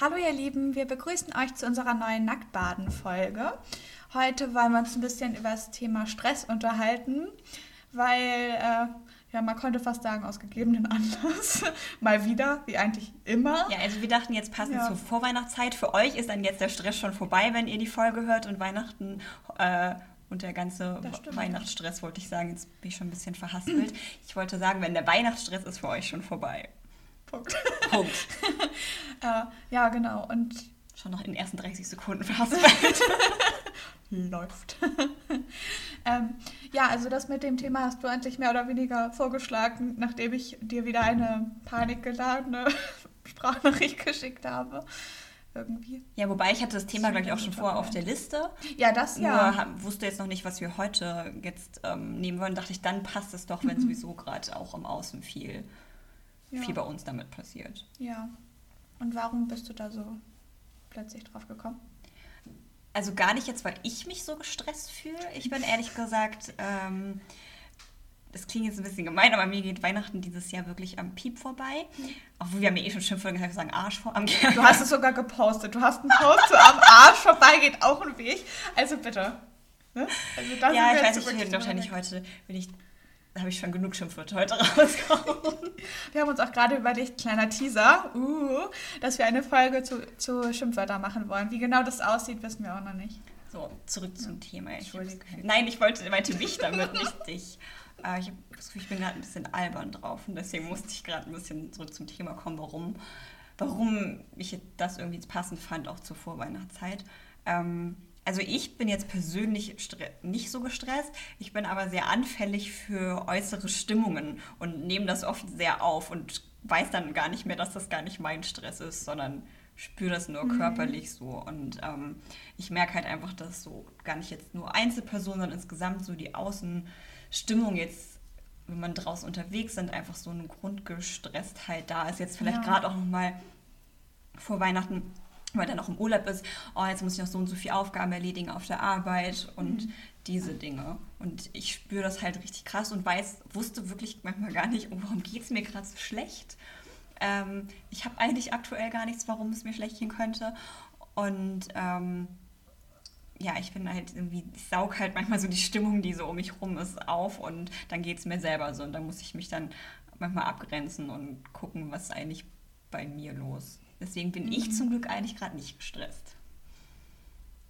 Hallo ihr Lieben, wir begrüßen euch zu unserer neuen Nacktbaden-Folge. Heute wollen wir uns ein bisschen über das Thema Stress unterhalten, weil, äh, ja, man konnte fast sagen, aus gegebenen Anlass, mal wieder, wie eigentlich immer. Ja, also wir dachten jetzt passend Ja. zur Vorweihnachtszeit. Für euch ist dann jetzt der Stress schon vorbei, wenn ihr die Folge hört und Weihnachten äh, und der ganze. Weihnachtsstress, wollte ich sagen. Jetzt bin ich schon ein bisschen verhaspelt. Ich wollte sagen, wenn der Weihnachtsstress ist für euch schon vorbei. Punkt. Punkt. äh, ja, genau, und Schon noch in den ersten 30 Sekunden verhaspelt. läuft. ähm, ja, also das mit dem Thema hast du eigentlich mehr oder weniger vorgeschlagen, nachdem ich dir wieder eine panikgeladene Sprachnachricht geschickt habe. Irgendwie. Ja, wobei ich hatte das Thema, glaube ich, auch schon vorher auf der Liste. Ja, das Nur ja. hab, wusste jetzt noch nicht, was wir heute jetzt ähm, nehmen wollen. Dachte ich, dann passt es doch, wenn Mhm. sowieso gerade auch im Außen viel, Ja. viel bei uns damit passiert. Ja. Und warum bist du da so plötzlich drauf gekommen? Also gar nicht jetzt, weil ich mich so gestresst fühle. Ich bin ehrlich gesagt, ähm, das klingt jetzt ein bisschen gemein, aber mir geht Weihnachten dieses Jahr wirklich am Piep vorbei. Obwohl wir haben ja eh schon Schimpfwörter gesagt, wir sagen Arsch vor am Du hast es sogar gepostet. Du hast einen Post so am Arsch vorbei, geht auch ein Weg. Also bitte. Ne? Also Ja, ich weiß nicht, wirklich wahrscheinlich heute bin ich, habe ich schon genug Schimpfwörter heute rausgehauen. Wir haben uns auch gerade überlegt, kleiner Teaser, uh, dass wir eine Folge zu, zu Schimpfwörter machen wollen. Wie genau das aussieht, wissen wir auch noch nicht. So, zurück zum Thema. Ich. Nein, ich wollte, meinte mich damit, nicht dich. Äh, ich ich bin gerade ein bisschen albern drauf und deswegen musste ich gerade ein bisschen zurück zum Thema kommen, warum, warum ich das irgendwie passend fand, auch zur Vorweihnachtszeit. Ähm, also ich bin jetzt persönlich nicht so gestresst, ich bin aber sehr anfällig für äußere Stimmungen und nehme das oft sehr auf und weiß dann gar nicht mehr, dass das gar nicht mein Stress ist, sondern spüre das nur körperlich so. Und ähm, ich merke halt einfach, dass so gar nicht jetzt nur Einzelpersonen, sondern insgesamt so die Außenstimmung jetzt, wenn man draußen unterwegs sind, einfach so eine Grundgestresstheit da ist. Jetzt vielleicht Ja. gerade auch nochmal vor Weihnachten, weil dann auch im Urlaub ist, oh, jetzt muss ich noch so und so viel Aufgaben erledigen auf der Arbeit und diese Dinge. Und ich spüre das halt richtig krass und weiß, wusste wirklich manchmal gar nicht, oh, warum geht es mir gerade so schlecht. Ähm, ich habe eigentlich aktuell gar nichts, warum es mir schlecht gehen könnte. Und ähm, ja, ich bin halt irgendwie, ich saug halt manchmal so die Stimmung, die so um mich rum ist, auf und dann geht es mir selber so. Und dann muss ich mich dann manchmal abgrenzen und gucken, was ist eigentlich bei mir los. Deswegen bin ich zum Glück eigentlich gerade nicht gestresst.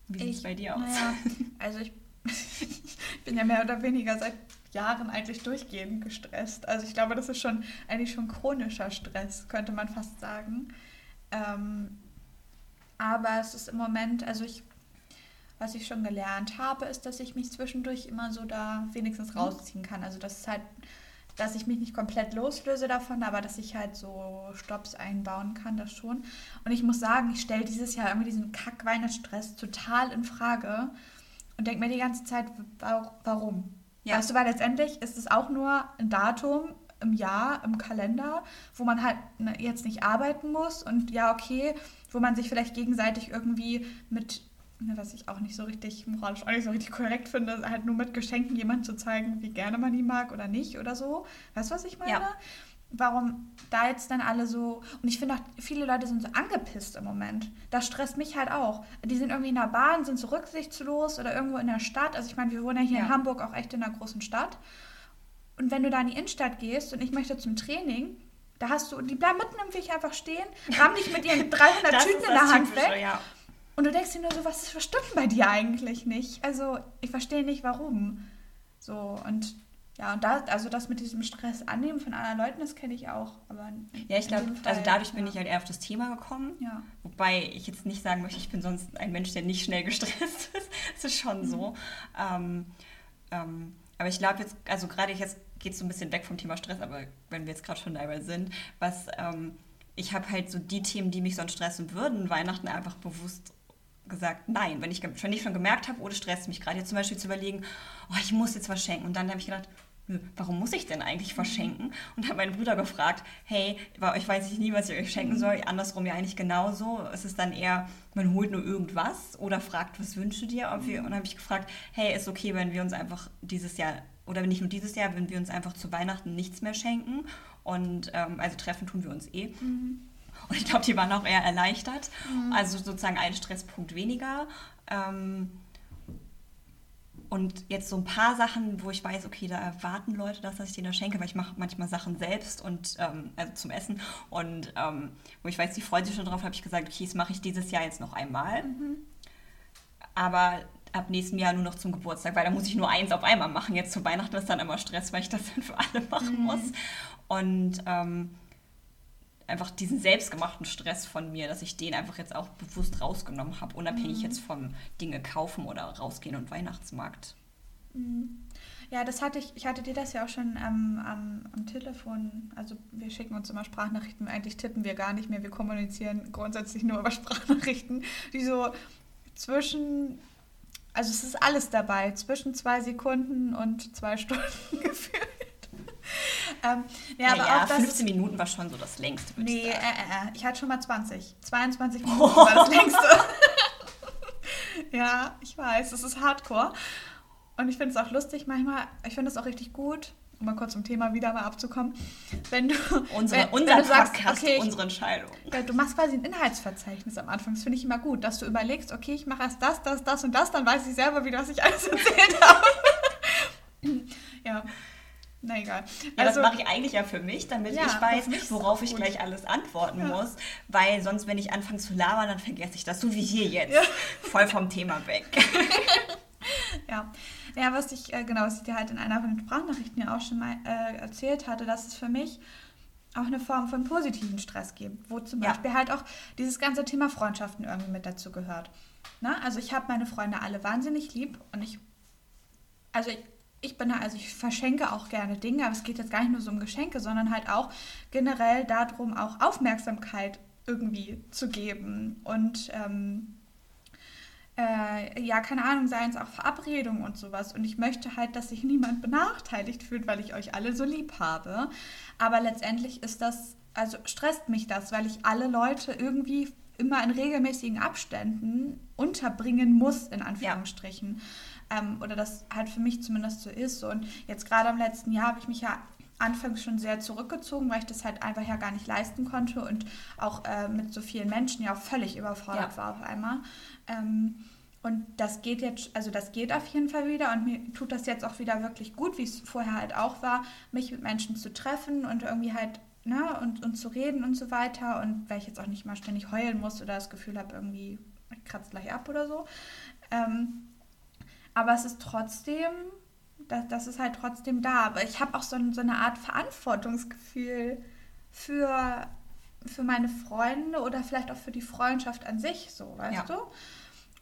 Wie sieht es bei dir aus? Naja, also ich, ich bin ja mehr oder weniger seit Jahren eigentlich durchgehend gestresst. Also ich glaube, das ist schon eigentlich schon chronischer Stress, könnte man fast sagen. Ähm, aber es ist im Moment, also ich, was ich schon gelernt habe, ist, dass ich mich zwischendurch immer so da wenigstens rausziehen kann. Also das ist halt, dass ich mich nicht komplett loslöse davon, aber dass ich halt so Stops einbauen kann, das schon. Und ich muss sagen, ich stelle dieses Jahr irgendwie diesen Kack-Weihnachtsstress total in Frage und denke mir die ganze Zeit, wa- warum? Ja. Weißt du, weil letztendlich ist es auch nur ein Datum im Jahr, im Kalender, wo man halt ne, jetzt nicht arbeiten muss und ja, okay, wo man sich vielleicht gegenseitig irgendwie mit, was ich auch nicht so richtig, moralisch auch nicht so richtig korrekt finde, halt nur mit Geschenken jemandem zu zeigen, wie gerne man ihn mag oder nicht oder so. Weißt du, was ich meine? Ja. Warum da jetzt dann alle so. Und ich finde auch, viele Leute sind so angepisst im Moment. Das stresst mich halt auch. Die sind irgendwie in der Bahn, sind so rücksichtslos oder irgendwo in der Stadt. Also ich meine, wir wohnen ja hier in Ja. Hamburg auch echt in einer großen Stadt. Und wenn du da in die Innenstadt gehst und ich möchte zum Training, da hast du, die bleiben mitten im Weg einfach stehen, rammen dich mit ihren 300 Das Tüten in der Hand weg. ja. Und du denkst dir nur so, was stimmt bei dir eigentlich nicht? Also, ich verstehe nicht, warum. So, und ja, und da, also das mit diesem Stress annehmen von anderen Leuten, das kenne ich auch. Aber Ja, ich glaube, also dadurch bin ja. ich halt eher auf das Thema gekommen. Ja. Wobei ich jetzt nicht sagen möchte, ich bin sonst ein Mensch, der nicht schnell gestresst ist. Das ist schon so. Ähm, ähm, aber ich glaube jetzt, also gerade jetzt geht es so ein bisschen weg vom Thema Stress, aber wenn wir jetzt gerade schon dabei sind, was ähm, ich habe halt so die Themen, die mich sonst stressen würden, Weihnachten einfach bewusst gesagt, nein. Wenn ich, wenn ich schon gemerkt habe, oh, das stresst mich gerade, jetzt zum Beispiel zu überlegen, oh, ich muss jetzt was schenken. Und dann habe ich gedacht, warum muss ich denn eigentlich was schenken? Und habe meinen Bruder gefragt, hey, bei euch weiß ich nie, was ich euch schenken soll. Andersrum ja eigentlich genauso. Es ist dann eher, man holt nur irgendwas oder fragt, was wünschst du dir? Und, wir, und dann habe ich gefragt, hey, ist okay, wenn wir uns einfach dieses Jahr, oder nicht nur dieses Jahr, wenn wir uns einfach zu Weihnachten nichts mehr schenken. Und ähm, also treffen tun wir uns eh. Und ich glaube, die waren auch eher erleichtert. Mhm. Also sozusagen ein Stresspunkt weniger. Ähm, und jetzt so ein paar Sachen, wo ich weiß, okay, da erwarten Leute das, dass ich denen das schenke, weil ich mache manchmal Sachen selbst und ähm, also zum Essen. Und ähm, wo ich weiß, die freuen sich schon drauf, habe ich gesagt, okay, das mache ich dieses Jahr jetzt noch einmal. Mhm. Aber ab nächstem Jahr nur noch zum Geburtstag, weil da muss ich nur eins auf einmal machen. Jetzt zu Weihnachten ist dann immer Stress, weil ich das dann für alle machen mhm. muss. Und ähm, einfach diesen selbstgemachten Stress von mir, dass ich den einfach jetzt auch bewusst rausgenommen habe, unabhängig mhm. jetzt vom Dinge kaufen oder rausgehen und Weihnachtsmarkt. Mhm. Ja, das hatte ich, ich hatte dir das ja auch schon ähm, am, am Telefon, also wir schicken uns immer Sprachnachrichten, eigentlich tippen wir gar nicht mehr, wir kommunizieren grundsätzlich nur über Sprachnachrichten, die so zwischen, also es ist alles dabei, zwischen zwei Sekunden und zwei Stunden gefühlt. Ähm, ja, naja, aber auch das, 15 Minuten war schon so das längste. Nee, ich, äh, äh, ich hatte schon mal 20. 22 Minuten oh. war das längste. ja, ich weiß, das ist hardcore. Und ich finde es auch lustig manchmal, ich finde es auch richtig gut, um mal kurz zum Thema wieder mal abzukommen, wenn du, unsere, wenn, unser wenn du sagst, okay, unsere Entscheidung. Ja, du machst quasi ein Inhaltsverzeichnis am Anfang. Das finde ich immer gut, dass du überlegst, okay, ich mache erst das, das, das und das, dann weiß ich selber wieder, was ich alles erzählt habe. ja. Na egal. Ja, also, das mache ich eigentlich ja für mich, damit ja, ich weiß, worauf ich gleich alles antworten ja. muss. Weil sonst, wenn ich anfange zu labern, dann vergesse ich das, so wie hier jetzt. Ja. Voll vom Thema weg. ja. Ja, was ich, äh, genau, was ich dir halt in einer von den Sprachnachrichten ja auch schon mal äh, erzählt hatte, dass es für mich auch eine Form von positiven Stress gibt, wo zum Beispiel halt auch dieses ganze Thema Freundschaften irgendwie mit dazu gehört. Na, also ich habe meine Freunde alle wahnsinnig lieb und ich, also ich, ich bin da, also ich verschenke auch gerne Dinge, aber es geht jetzt gar nicht nur so um Geschenke, sondern halt auch generell darum, auch Aufmerksamkeit irgendwie zu geben und ähm, äh, ja, keine Ahnung, seien es auch Verabredungen und sowas. Und ich möchte halt, dass sich niemand benachteiligt fühlt, weil ich euch alle so lieb habe. Aber letztendlich ist das, also stresst mich das, weil ich alle Leute irgendwie immer in regelmäßigen Abständen unterbringen muss, in Anführungsstrichen. Ja ähm, oder das halt für mich zumindest so ist. Und jetzt gerade im letzten Jahr habe ich mich ja anfangs schon sehr zurückgezogen, weil ich das halt einfach ja gar nicht leisten konnte und auch äh, mit so vielen Menschen ja auch völlig überfordert ja. war auf einmal. Ähm, und das geht jetzt, also das geht auf jeden Fall wieder und mir tut das jetzt auch wieder wirklich gut, wie es vorher halt auch war, mich mit Menschen zu treffen und irgendwie halt, ne, und, und zu reden und so weiter. Und weil ich jetzt auch nicht mal ständig heulen muss oder das Gefühl habe, irgendwie kratzt gleich ab oder so. Ähm, aber es ist trotzdem, das, das ist halt trotzdem da. Aber ich habe auch so, so eine Art Verantwortungsgefühl für, für meine Freunde oder vielleicht auch für die Freundschaft an sich, so, weißt ja. du?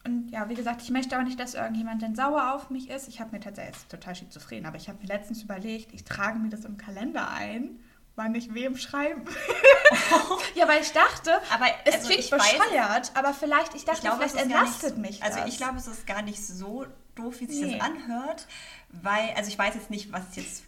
Und ja, wie gesagt, ich möchte auch nicht, dass irgendjemand denn sauer auf mich ist. Ich habe mir tatsächlich, jetzt total schizophren, aber ich habe mir letztens überlegt, ich trage mir das im Kalender ein wann ich wem schreiben. Oh. ja, weil ich dachte, aber, es also klingt bescheuert, weiß, aber vielleicht, ich dachte, ich glaube, vielleicht entlastet nicht, mich das. Also ich glaube, es ist gar nicht so doof, wie sich nee. das anhört, weil, also ich weiß jetzt nicht, was jetzt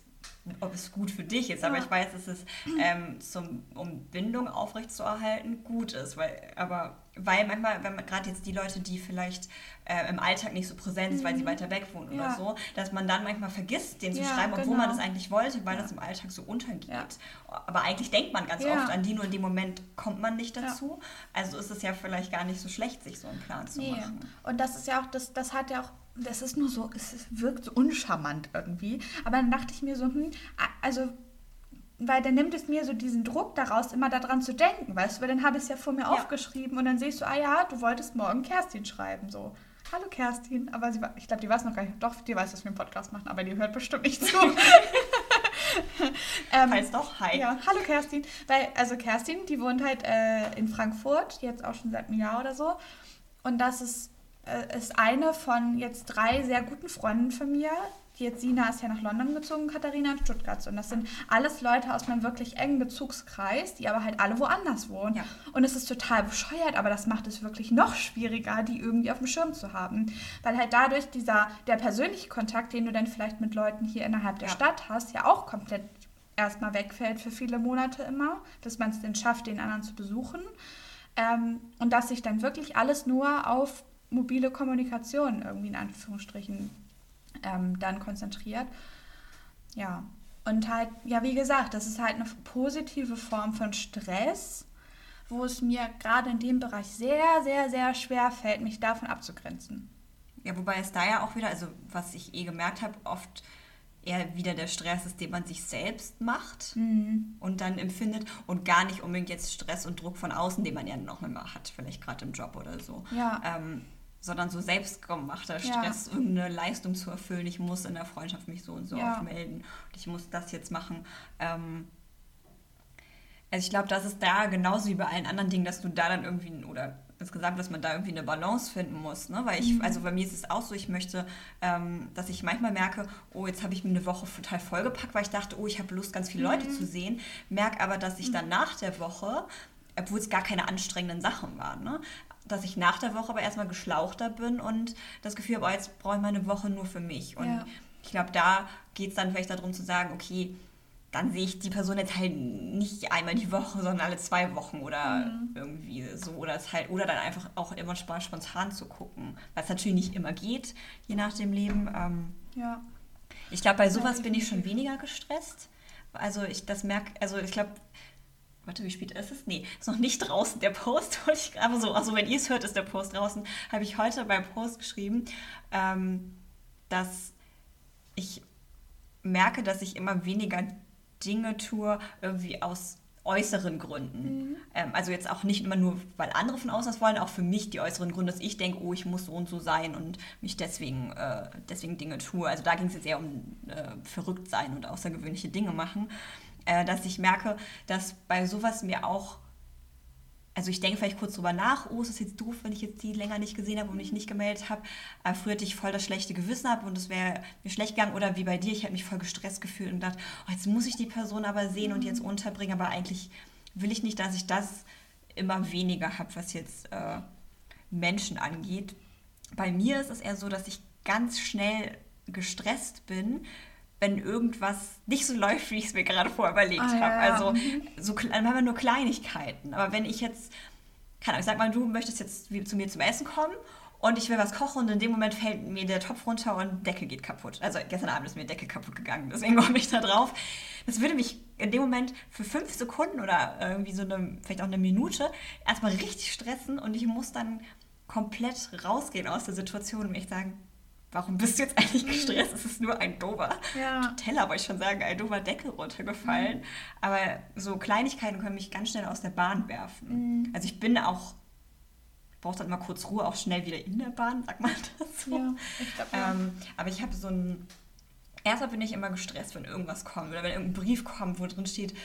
ob es gut für dich ist, ja. aber ich weiß, dass es ähm, zum, um Bindung aufrechtzuerhalten gut ist, weil, aber weil manchmal, wenn man gerade jetzt die Leute, die vielleicht äh, im Alltag nicht so präsent sind, weil sie mhm. weiter weg wohnen ja. oder so, dass man dann manchmal vergisst, den zu schreiben, obwohl genau. man das eigentlich wollte, weil das im Alltag so untergeht. Aber eigentlich denkt man ganz oft an die, nur in dem Moment kommt man nicht dazu. Also ist es ja vielleicht gar nicht so schlecht, sich so einen Plan zu nee. machen. Und das ist ja auch, das, das hat ja auch das ist nur so, es wirkt so uncharmant irgendwie. Aber dann dachte ich mir so, hm, also, weil dann nimmt es mir so diesen Druck daraus, immer daran zu denken, weißt du, weil dann habe ich es ja vor mir ja. aufgeschrieben und dann sehe ich so, ah ja, du wolltest morgen Kerstin schreiben, so. Hallo Kerstin, aber sie, ich glaube, die weiß noch gar nicht, doch, die weiß, dass wir einen Podcast machen, aber die hört bestimmt nicht zu. ähm, heißt doch, hi. Ja, hallo Kerstin. Weil, also Kerstin, die wohnt halt äh, in Frankfurt, jetzt auch schon seit einem Jahr oder so. Und das ist äh, ist eine von jetzt drei sehr guten Freunden von mir. Die jetzt Sina ist ja nach London gezogen, Katharina in Stuttgart. Und das sind alles Leute aus meinem wirklich engen Bezugskreis, die aber halt alle woanders wohnen. Ja. Und es ist total bescheuert, aber das macht es wirklich noch schwieriger, die irgendwie auf dem Schirm zu haben. Weil halt dadurch dieser, der persönliche Kontakt, den du dann vielleicht mit Leuten hier innerhalb der ja. Stadt hast, ja auch komplett erstmal wegfällt für viele Monate immer, dass man es dann schafft, den anderen zu besuchen. Ähm, und dass sich dann wirklich alles nur auf mobile Kommunikation irgendwie in Anführungsstrichen ähm, dann konzentriert. Ja, und halt, ja, wie gesagt, das ist halt eine positive Form von Stress, wo es mir gerade in dem Bereich sehr, sehr, sehr schwer fällt, mich davon abzugrenzen. Ja, wobei es da ja auch wieder, also was ich eh gemerkt habe, oft eher wieder der Stress ist, den man sich selbst macht mhm. und dann empfindet und gar nicht unbedingt jetzt Stress und Druck von außen, den man ja noch immer hat, vielleicht gerade im Job oder so. Ja. Ähm, sondern so selbstgemachter Stress, ja. irgendeine Leistung zu erfüllen. Ich muss in der Freundschaft mich so und so ja. melden und ich muss das jetzt machen. Ähm, also ich glaube, das ist da genauso wie bei allen anderen Dingen, dass du da dann irgendwie, oder insgesamt, dass man da irgendwie eine Balance finden muss. Ne? Weil ich, mhm. also bei mir ist es auch so, ich möchte, ähm, dass ich manchmal merke, oh, jetzt habe ich mir eine Woche total vollgepackt, weil ich dachte, oh, ich habe Lust, ganz viele Leute mhm. zu sehen. Merke aber, dass ich dann nach der Woche, obwohl es gar keine anstrengenden Sachen waren, ne? Dass ich nach der Woche aber erstmal geschlauchter bin und das Gefühl habe, oh, jetzt brauche ich mal eine Woche nur für mich. Und ja. ich glaube, da geht es dann vielleicht darum zu sagen, okay, dann sehe ich die Person jetzt halt nicht einmal die Woche, sondern alle zwei Wochen oder mhm. irgendwie so. Oder, es halt, oder dann einfach auch immer spontan zu gucken. Weil es natürlich nicht immer geht, je nach dem Leben. Ähm, ja. Ich glaube, bei sowas bin ich schon weniger gestresst. Also ich das merke, also ich glaube, warte, wie spät ist es? Nee, ist noch nicht draußen der Post. aber so, also wenn ihr es hört, ist der Post draußen. Habe ich heute beim Post geschrieben, ähm, dass ich merke, dass ich immer weniger Dinge tue, irgendwie aus äußeren Gründen. Mhm. Ähm, also jetzt auch nicht immer nur, weil andere von außen das wollen, auch für mich die äußeren Gründe, dass ich denke, oh, ich muss so und so sein und mich deswegen, äh, deswegen Dinge tue. Also da ging es jetzt eher um äh, verrückt sein und außergewöhnliche Dinge machen. Äh, dass ich merke, dass bei sowas mir auch also ich denke vielleicht kurz drüber nach, oh, ist das jetzt doof, wenn ich jetzt die länger nicht gesehen habe und mich nicht gemeldet habe. Aber früher hatte ich voll das schlechte Gewissen habe und es wäre mir schlecht gegangen. Oder wie bei dir, ich habe mich voll gestresst gefühlt und dachte, oh, jetzt muss ich die Person aber sehen und jetzt mhm. unterbringen. Aber eigentlich will ich nicht, dass ich das immer weniger habe, was jetzt äh, Menschen angeht. Bei mir ist es eher so, dass ich ganz schnell gestresst bin, wenn irgendwas nicht so läuft, wie ich es mir gerade vorher überlegt ah, habe. Ja, Also so manchmal nur Kleinigkeiten. Aber wenn ich jetzt, keine Ahnung, ich sag mal, du möchtest jetzt zu mir zum Essen kommen und ich will was kochen und in dem Moment fällt mir der Topf runter und Deckel geht kaputt. Also gestern Abend ist mir Deckel kaputt gegangen, deswegen komme ich da drauf. Das würde mich in dem Moment für fünf Sekunden oder irgendwie so eine, vielleicht auch eine Minute erstmal richtig stressen und ich muss dann komplett rausgehen aus der Situation und echt sagen, warum bist du jetzt eigentlich gestresst? Es ist nur ein dober ja. Teller, wollte ich schon sagen, ein dober Deckel runtergefallen. Mhm. Aber so Kleinigkeiten können mich ganz schnell aus der Bahn werfen. Mhm. Also ich bin auch, brauche dann mal kurz Ruhe, auch schnell wieder in der Bahn, sagt man das so. Ja, ich glaub, ja. ähm, aber ich habe so ein, erstmal bin ich immer gestresst, wenn irgendwas kommt oder wenn irgendein Brief kommt, wo drin steht,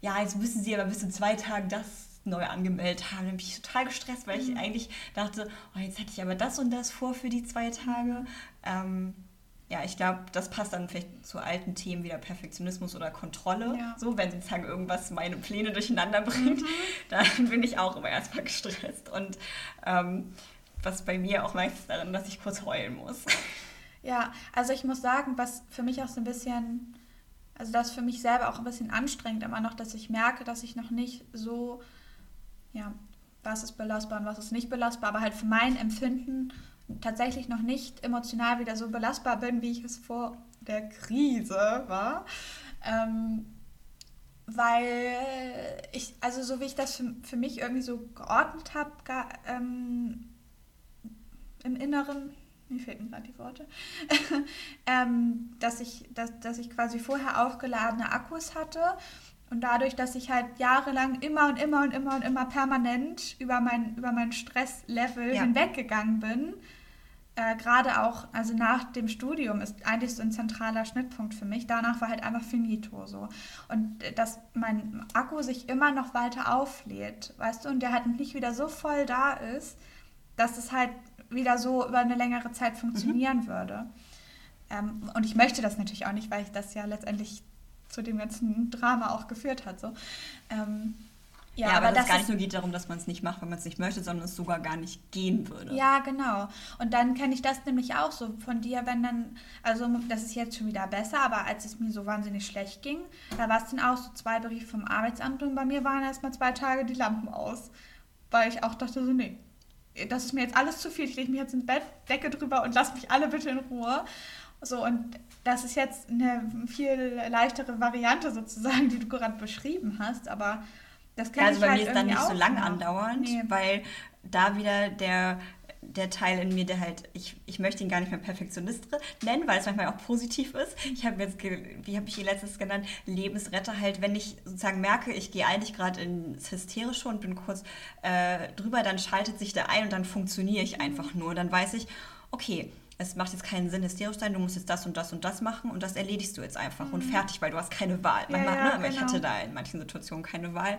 ja, jetzt müssen Sie aber bis in zwei Tagen das neu angemeldet haben. Dann bin ich total gestresst, weil ich mhm. eigentlich dachte, oh, jetzt hätte ich aber das und das vor für die zwei Tage. Ähm, ja, ich glaube, das passt dann vielleicht zu alten Themen wie der Perfektionismus oder Kontrolle. Ja. So, wenn sozusagen irgendwas meine Pläne durcheinander bringt, mhm. dann bin ich auch immer erstmal gestresst. Und ähm, was bei mir auch meistens darin, dass ich kurz heulen muss. Ja, also ich muss sagen, was für mich auch so ein bisschen, also das für mich selber auch ein bisschen anstrengend immer noch, dass ich merke, dass ich noch nicht so ja, was ist belastbar und was ist nicht belastbar, aber halt für mein Empfinden tatsächlich noch nicht emotional wieder so belastbar bin, wie ich es vor der Krise war. Ähm, weil ich, also so wie ich das für, für mich irgendwie so geordnet habe, ähm, im Inneren, mir fehlten gerade die Worte, ähm, dass, ich, dass, dass ich quasi vorher aufgeladene Akkus hatte und dadurch, dass ich halt jahrelang immer und immer und immer und immer permanent über mein, über mein Stresslevel ja. hinweggegangen bin, äh, gerade auch, also nach dem Studium ist eigentlich so ein zentraler Schnittpunkt für mich. Danach war halt einfach finito so. Und äh, dass mein Akku sich immer noch weiter auflädt, weißt du, und der halt nicht wieder so voll da ist, dass es halt wieder so über eine längere Zeit funktionieren mhm. würde. Ähm, und ich möchte das natürlich auch nicht, weil ich das ja letztendlich zu dem ganzen Drama auch geführt hat. So. Ähm, ja, ja, aber, aber das gar nicht nur geht darum, dass man es nicht macht, wenn man es nicht möchte, sondern es sogar gar nicht gehen würde. Ja, genau. Und dann kenne ich das nämlich auch so von dir, wenn dann, also das ist jetzt schon wieder besser, aber als es mir so wahnsinnig schlecht ging, da war es dann auch so zwei Briefe vom Arbeitsamt und bei mir waren erstmal zwei Tage die Lampen aus. Weil ich auch dachte so, nee, das ist mir jetzt alles zu viel. Ich lege mich jetzt ins Bett, Decke drüber und lass mich alle bitte in Ruhe. So, und das ist jetzt eine viel leichtere Variante sozusagen, die du gerade beschrieben hast, aber Das Ja, kann also ich bei halt mir ist dann nicht so lang andauernd, Nee. weil da wieder der, der Teil in mir, der halt, ich, ich möchte ihn gar nicht mehr Perfektionist nennen, weil es manchmal auch positiv ist. Ich habe jetzt, wie habe ich ihn letztes genannt, Lebensretter halt, wenn ich sozusagen merke, ich gehe eigentlich gerade ins Hysterische und bin kurz äh, drüber, dann schaltet sich der ein und dann funktioniere ich einfach nur. Dann weiß ich, okay, es macht jetzt keinen Sinn, hysterisch sein, du musst jetzt das und das und das machen und das erledigst du jetzt einfach und fertig, weil du hast keine Wahl. Mhm. Ja, Manchmal, ja, ne? Aber ich genau. hatte da in manchen Situationen keine Wahl.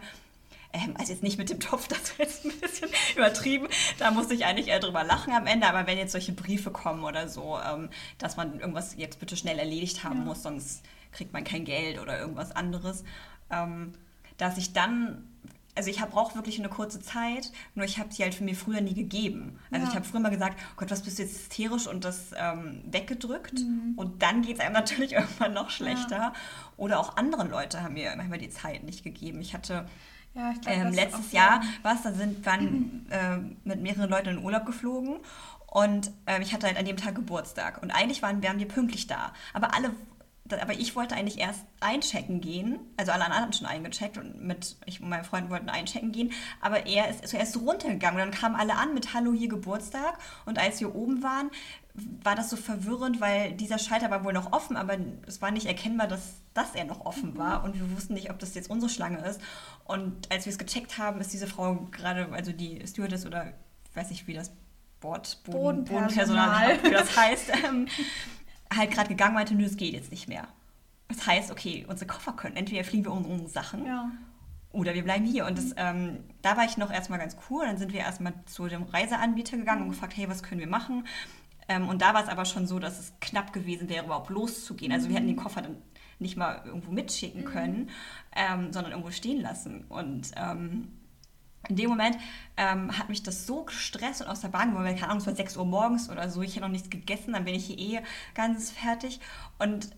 Ähm, also jetzt nicht mit dem Topf, das wäre jetzt ein bisschen übertrieben. Da musste ich eigentlich eher drüber lachen am Ende. Aber wenn jetzt solche Briefe kommen oder so, ähm, dass man irgendwas jetzt bitte schnell erledigt haben Ja. muss, sonst kriegt man kein Geld oder irgendwas anderes, ähm, dass ich dann also ich brauche wirklich eine kurze Zeit, nur ich habe sie halt für mir früher nie gegeben. Also Ja. ich habe früher mal gesagt, oh Gott, was bist du jetzt hysterisch und das ähm, weggedrückt. Mhm. Und dann geht es einem natürlich irgendwann noch schlechter. Oder auch andere Leute haben mir manchmal die Zeit nicht gegeben. Ich hatte Ja, ich glaub, ähm, letztes Jahr was, da sind waren äh, mit mehreren Leuten in Urlaub geflogen und ähm, ich hatte halt an dem Tag Geburtstag und eigentlich waren wären wir pünktlich da, aber alle da- aber ich wollte eigentlich erst einchecken gehen, also alle anderen hatten schon eingecheckt und mit ich und mein Freund wollten einchecken gehen, aber er ist zuerst runtergegangen. Und dann kamen alle an mit Hallo hier Geburtstag. Und als wir oben waren, war das so verwirrend, weil dieser Schalter war wohl noch offen, aber es war nicht erkennbar, dass, dass er noch offen war. Und wir wussten nicht, ob das jetzt unsere Schlange ist. Und als wir es gecheckt haben, ist diese Frau gerade, also die Stewardess oder weiß nicht, wie das Bord, Boden, Bodenpersonal. wie das heißt, ähm, halt gerade gegangen meinte, nö, es geht jetzt nicht mehr. Das heißt, okay, unsere Koffer können, entweder fliegen wir um unsere Sachen Ja. oder wir bleiben hier. Und das, ähm, da war ich noch erstmal ganz cool. Dann sind wir erstmal zu dem Reiseanbieter gegangen und gefragt, hey, was können wir machen? Ähm, und da war es aber schon so, dass es knapp gewesen wäre, überhaupt loszugehen. Also wir hätten den Koffer dann nicht mal irgendwo mitschicken können, ähm, sondern irgendwo stehen lassen. Und ähm, in dem Moment ähm, hat mich das so gestresst und aus der Bahn geworfen, keine Ahnung, es war 6 Uhr morgens oder so, ich hätte noch nichts gegessen, dann bin ich hier eh ganz fertig. Und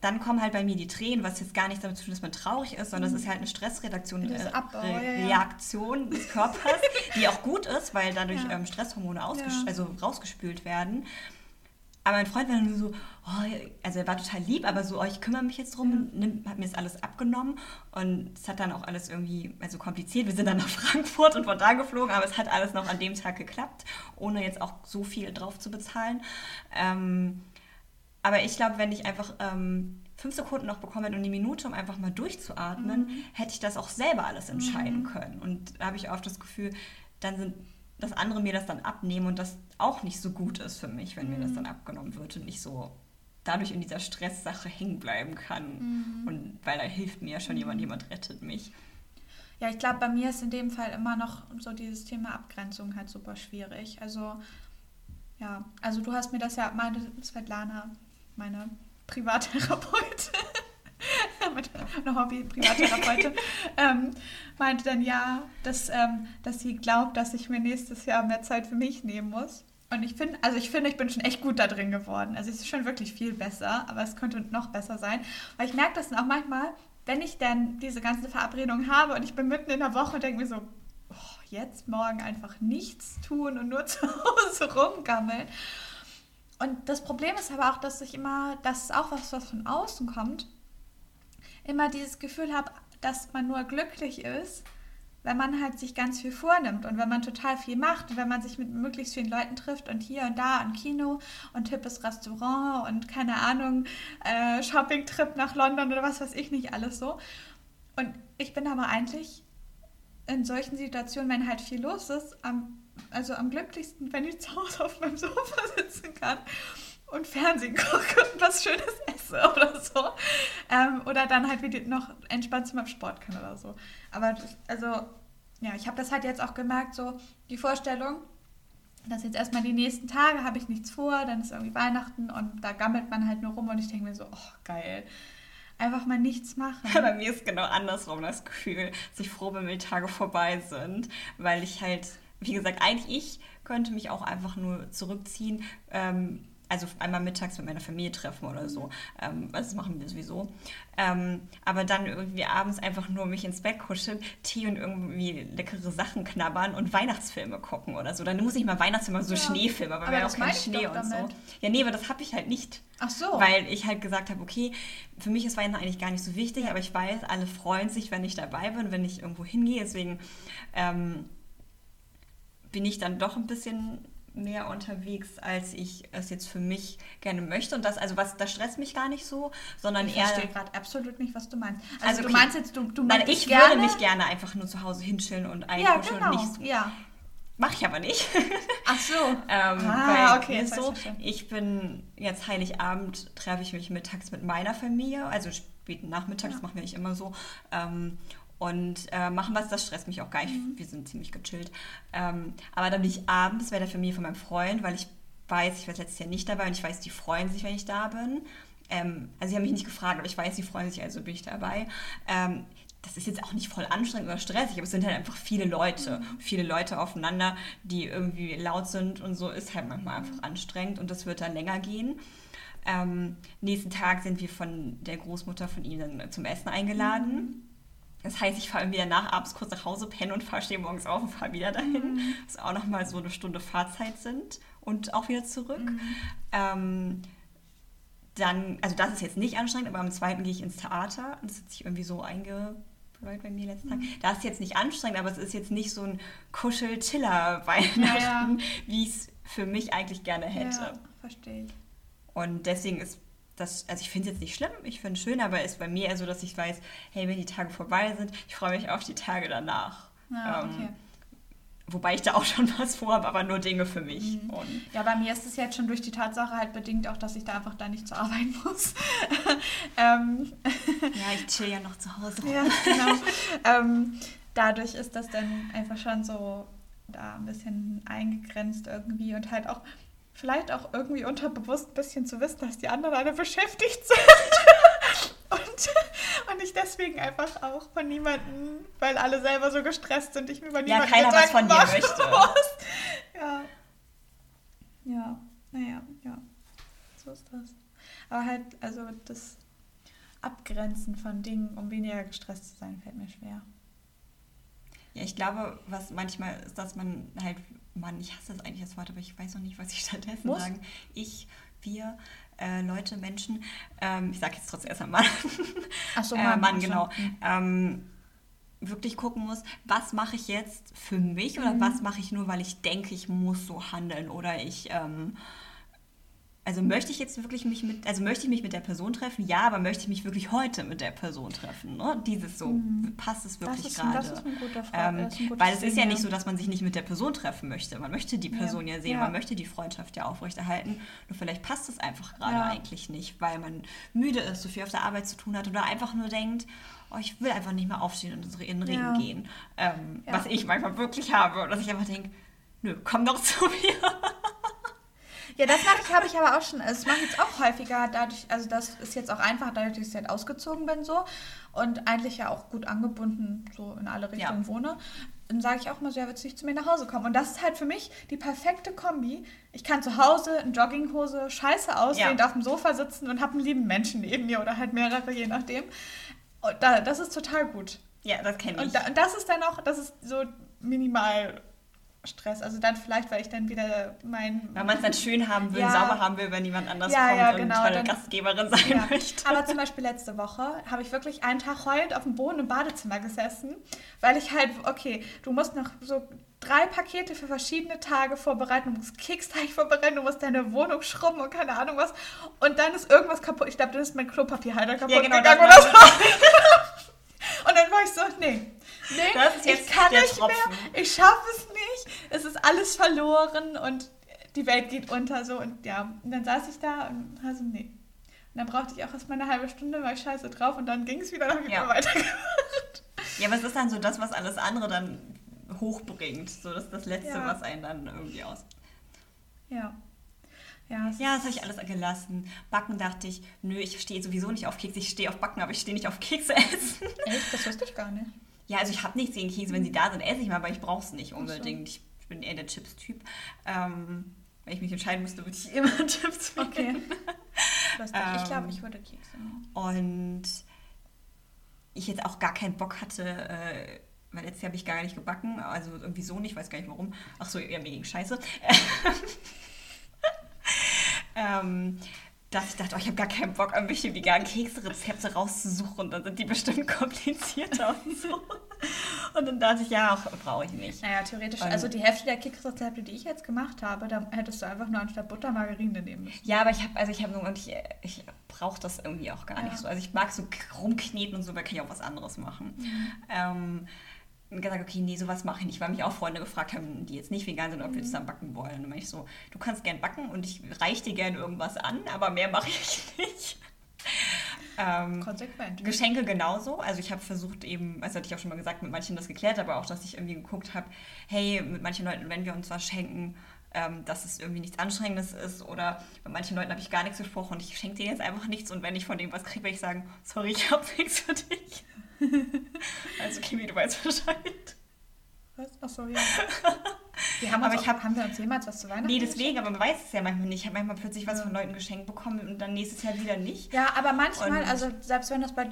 dann kommen halt bei mir die Tränen, was jetzt gar nichts damit zu tun, dass man traurig ist, sondern es ist halt eine Stressredaktion, Das äh, Abbau, Re ja, ja. Reaktion des Körpers, die auch gut ist, weil dadurch Ja. ähm, Stresshormone also rausgespült werden. Aber mein Freund war dann nur so, oh, also er war total lieb, aber so, oh, ich kümmere mich jetzt drum, nimm, hat mir das alles abgenommen und es hat dann auch alles irgendwie, also kompliziert. Wir sind dann nach Frankfurt und von da geflogen, aber es hat alles noch an dem Tag geklappt, ohne jetzt auch so viel drauf zu bezahlen. Ähm, aber ich glaube, wenn ich einfach ähm, fünf Sekunden noch bekommen hätte und eine Minute, um einfach mal durchzuatmen, Mhm. hätte ich das auch selber alles entscheiden können. Und da habe ich oft das Gefühl, dann sind, dass andere mir das dann abnehmen und das auch nicht so gut ist für mich, wenn mir Mhm. das dann abgenommen wird und ich so dadurch in dieser Stresssache hängen bleiben kann. Mhm. Und weil da hilft mir ja schon jemand, jemand rettet mich. Ja, ich glaube, bei mir ist in dem Fall immer noch so dieses Thema Abgrenzung halt super schwierig. Also, ja, also du hast mir das ja, meine Svetlana, meine Privattherapeutin, meine Hobby-Privattherapeutin, ähm, meinte dann ja, dass, ähm, dass sie glaubt, dass ich mir nächstes Jahr mehr Zeit für mich nehmen muss. Und ich finde, also ich finde, ich bin schon echt gut da drin geworden. Also es ist schon wirklich viel besser, aber es könnte noch besser sein. Weil ich merke das dann auch manchmal, wenn ich dann diese ganze Verabredung habe und ich bin mitten in der Woche und denke mir so, oh, jetzt morgen einfach nichts tun und nur zu Hause rumgammeln. Und das Problem ist aber auch, dass ich immer, das ist auch was, was von außen kommt, immer dieses Gefühl habe, dass man nur glücklich ist, wenn man halt sich ganz viel vornimmt und wenn man total viel macht und wenn man sich mit möglichst vielen Leuten trifft und hier und da und Kino und hippes Restaurant und keine Ahnung, äh, Shoppingtrip nach London oder was weiß ich nicht alles so. Und ich bin aber eigentlich in solchen Situationen, wenn halt viel los ist, am, also am glücklichsten, wenn ich zu Hause auf meinem Sofa sitzen kann und Fernsehen gucke und was Schönes esse oder so. Ähm, oder dann halt wieder noch entspannt zu meinem Sport kann oder so. Aber das, also, ja, ich habe das halt jetzt auch gemerkt, so die Vorstellung, dass jetzt erstmal die nächsten Tage habe ich nichts vor, dann ist irgendwie Weihnachten und da gammelt man halt nur rum und ich denke mir so, oh geil, einfach mal nichts machen. Bei mir ist genau andersrum das Gefühl, dass ich froh bin, wenn die Tage vorbei sind, weil ich halt, wie gesagt, eigentlich ich könnte mich auch einfach nur zurückziehen, ähm, also einmal mittags mit meiner Familie treffen oder so. Ähm, also das machen wir sowieso. Ähm, aber dann irgendwie abends einfach nur mich ins Bett kuscheln, Tee und irgendwie leckere Sachen knabbern und Weihnachtsfilme gucken oder so. Dann muss ich mal Weihnachtsfilme, so ja. Schneefilme, aber, aber wir haben auch keinen Schnee und so. Ja, nee, aber das habe ich halt nicht. Ach so. Weil ich halt gesagt habe, okay, für mich ist Weihnachten eigentlich gar nicht so wichtig, ja. aber ich weiß, alle freuen sich, wenn ich dabei bin, wenn ich irgendwo hingehe. Deswegen ähm, bin ich dann doch ein bisschen mehr unterwegs, als ich es jetzt für mich gerne möchte. Und das, also was, das stresst mich gar nicht so, sondern ich eher. Ich verstehe gerade absolut nicht, was du meinst. Also, also du meinst jetzt, du, du meinst. Nein, ich gerne? würde mich gerne einfach nur zu Hause hinschillen und einkuscheln ja, genau. und nicht so. Ja. Mache ich aber nicht. Ach so. ähm, ah, okay. Ist so, ich bin jetzt Heiligabend, treffe ich mich mittags mit meiner Familie, also späten Nachmittags ja. machen wir nicht immer so. Ähm, und äh, machen was, das stresst mich auch gar nicht. Mhm. Wir sind ziemlich gechillt. Ähm, aber dann bin ich abends bei der Familie von meinem Freund, weil ich weiß, ich war letztes Jahr nicht dabei und ich weiß, die freuen sich, wenn ich da bin. Ähm, also sie haben mich nicht gefragt, aber ich weiß, sie freuen sich, also bin ich dabei. Ähm, das ist jetzt auch nicht voll anstrengend oder stressig, aber es sind halt einfach viele Leute, mhm. viele Leute aufeinander, die irgendwie laut sind und so ist halt manchmal einfach anstrengend und das wird dann länger gehen. Ähm, nächsten Tag sind wir von der Großmutter von ihnen zum Essen eingeladen. Mhm. Das heißt, ich fahre wieder nach abends kurz nach Hause, penne und fahre stehe morgens auf und fahre wieder dahin. Mhm. Was auch nochmal so eine Stunde Fahrzeit sind und auch wieder zurück. Mhm. Ähm, dann, also das ist jetzt nicht anstrengend, aber am zweiten gehe ich ins Theater. Das hat sich irgendwie so eingebläut bei mir letzten Tag. Mhm. Das ist jetzt nicht anstrengend, aber es ist jetzt nicht so ein Kuschel-Tiller-Weihnachten, ja, ja. wie ich es für mich eigentlich gerne hätte. Ja, verstehe. Und deswegen ist das, also ich finde es jetzt nicht schlimm, ich finde es schön, aber es ist bei mir eher so, dass ich weiß, hey, wenn die Tage vorbei sind, ich freue mich auf die Tage danach. Ja, ähm, okay. Wobei ich da auch schon was vorhabe, aber nur Dinge für mich. Mhm. ja, bei mir ist es jetzt schon durch die Tatsache halt bedingt auch, dass ich da einfach da nicht zur Arbeit muss. ähm, ja, ich chill ja noch zu Hause. ja, genau. ähm, dadurch ist das dann einfach schon so da ein bisschen eingegrenzt irgendwie und halt auch vielleicht auch irgendwie unterbewusst ein bisschen zu wissen, dass die anderen alle beschäftigt sind. und, und ich deswegen einfach auch von niemandem, weil alle selber so gestresst sind, ich mir über niemanden Ja, keiner was von dir möchte. Muss. Ja. Ja, naja, ja. So ist das. Aber halt, also das Abgrenzen von Dingen, um weniger gestresst zu sein, fällt mir schwer. Ja, ich glaube, was manchmal ist, dass man halt Mann, ich hasse das eigentlich das Wort, aber ich weiß noch nicht, was ich stattdessen Muss? sagen. Ich, wir, äh, Leute, Menschen, ähm, ich sage jetzt trotzdem erst einmal Mann. Ach so, Mann, äh, Mann genau. Mhm. Ähm, wirklich gucken muss, was mache ich jetzt für mich oder mhm. was mache ich nur, weil ich denke, ich muss so handeln oder ich ähm, also möchte ich jetzt wirklich mich mit, also möchte ich mich mit der Person treffen? Ja, aber möchte ich mich wirklich heute mit der Person treffen? Ne? Dieses so, mhm. passt es wirklich gerade? Das ist ein guter Frage. Ähm, weil es ist ja nicht so, dass man sich nicht mit der Person treffen möchte. Man möchte die Person ja, ja sehen, ja. man möchte die Freundschaft ja aufrechterhalten. Nur vielleicht passt es einfach gerade ja. eigentlich nicht, weil man müde ist, so viel auf der Arbeit zu tun hat oder einfach nur denkt, oh, ich will einfach nicht mehr aufstehen und in den Regen gehen. Ähm, was ich manchmal wirklich habe. Dass ich einfach denke, nö, komm doch zu mir. Ja, das mache ich, habe ich aber auch schon. Also das mache ich jetzt auch häufiger. Dadurch, also das ist jetzt auch einfach, dadurch, dass ich halt ausgezogen bin so und eigentlich ja auch gut angebunden so in alle Richtungen ja. wohne. Dann sage ich auch mal so, ja, willst du nicht zu mir nach Hause kommen? Und das ist halt für mich die perfekte Kombi. Ich kann zu Hause in Jogginghose scheiße aussehen, ja. auf dem Sofa sitzen und habe einen lieben Menschen neben mir oder halt mehrere, je nachdem. Und da, das ist total gut. Ja, das kenne ich. Und, da, und das ist dann auch, das ist so minimal Stress. Also dann vielleicht, weil ich dann wieder mein... Weil man es dann schön haben will, ja, sauber haben will, wenn niemand anders ja, kommt ja, genau, und tolle Gastgeberin sein möchte. Aber zum Beispiel letzte Woche habe ich wirklich einen Tag heulend auf dem Boden im Badezimmer gesessen, weil ich halt, okay, du musst noch so drei Pakete für verschiedene Tage vorbereiten, du musst Keksteig vorbereiten, du musst deine Wohnung schrubben und keine Ahnung was. Und dann ist irgendwas kaputt. Ich glaube, dann ist mein Klopapierhalter kaputt ja, genau, gegangen oder so. und dann war ich so, nee, nee, das ist jetzt ich kann nicht Tropfen. mehr, ich schaffe es nicht, es ist alles verloren und die Welt geht unter so und ja, und dann saß ich da und war so, nee. Und dann brauchte ich auch erstmal eine halbe Stunde, war ich scheiße drauf und dann ging es wieder, dann habe ich ja. weitergemacht. Ja, aber es ist dann so das, was alles andere dann hochbringt, so das ist das Letzte, ja. was einen dann irgendwie aus... Ja. Ja, ja, das habe ich alles gelassen. Backen dachte ich, nö, ich stehe sowieso nicht auf Kekse. Ich stehe auf Backen, aber ich stehe nicht auf Kekse essen. Echt? Das wusste ich gar nicht. Ja, also ich habe nichts gegen Käse. Wenn sie da sind, esse ich mal, aber ich brauche es nicht unbedingt. So. Ich bin eher der Chips-Typ. Ähm, Wenn ich mich entscheiden müsste, würde ich immer Chips wählen. Okay. Lustig. ich glaube, Ähm, ich würde Kekse nehmen. Und ich jetzt auch gar keinen Bock hatte, äh, weil letztes Jahr habe ich gar nicht gebacken, also irgendwie so nicht, weiß gar nicht warum. Ach so, ja, mir ging scheiße. ähm, dass ich dachte, oh, ich habe gar keinen Bock, irgendwelche veganen Keksrezepte rauszusuchen und dann sind die bestimmt komplizierter und so. Und dann dachte ich, ja, auch brauche ich nicht. Naja, theoretisch, Ähm, also die Hälfte der Keksrezepte, die ich jetzt gemacht habe, da hättest du einfach nur anstatt Butter Margarine nehmen müssen. Ja, aber ich habe, also ich habe und ich, ich brauche das irgendwie auch gar Ja. nicht so. Also ich mag so rumkneten und so, weil kann ich auch was anderes machen. Ähm, und gesagt, okay, nee, sowas mache ich nicht, weil mich auch Freunde gefragt haben, die jetzt nicht vegan sind, ob wir zusammen backen wollen. Und dann meinte ich so, du kannst gern backen und ich reiche dir gern irgendwas an, aber mehr mache ich nicht. ähm, Konsequent. Geschenke genauso. Also ich habe versucht eben, also hatte ich auch schon mal gesagt, mit manchen das geklärt, aber auch, dass ich irgendwie geguckt habe, hey, mit manchen Leuten, wenn wir uns was schenken, ähm, dass es irgendwie nichts Anstrengendes ist oder bei manchen Leuten habe ich gar nichts besprochen und ich schenke denen jetzt einfach nichts und wenn ich von dem was kriege, werde ich sagen, sorry, ich habe nichts für dich. also Kimi, du weißt Bescheid. Was? Achso, ja. Wir haben, uns Aber ich hab- haben wir uns jemals was zu Weihnachten Nee, deswegen, aber man weiß es ja manchmal nicht. Ich habe manchmal plötzlich was von Leuten geschenkt bekommen und dann nächstes Jahr wieder nicht. Ja, aber manchmal, Und- also selbst wenn das bei,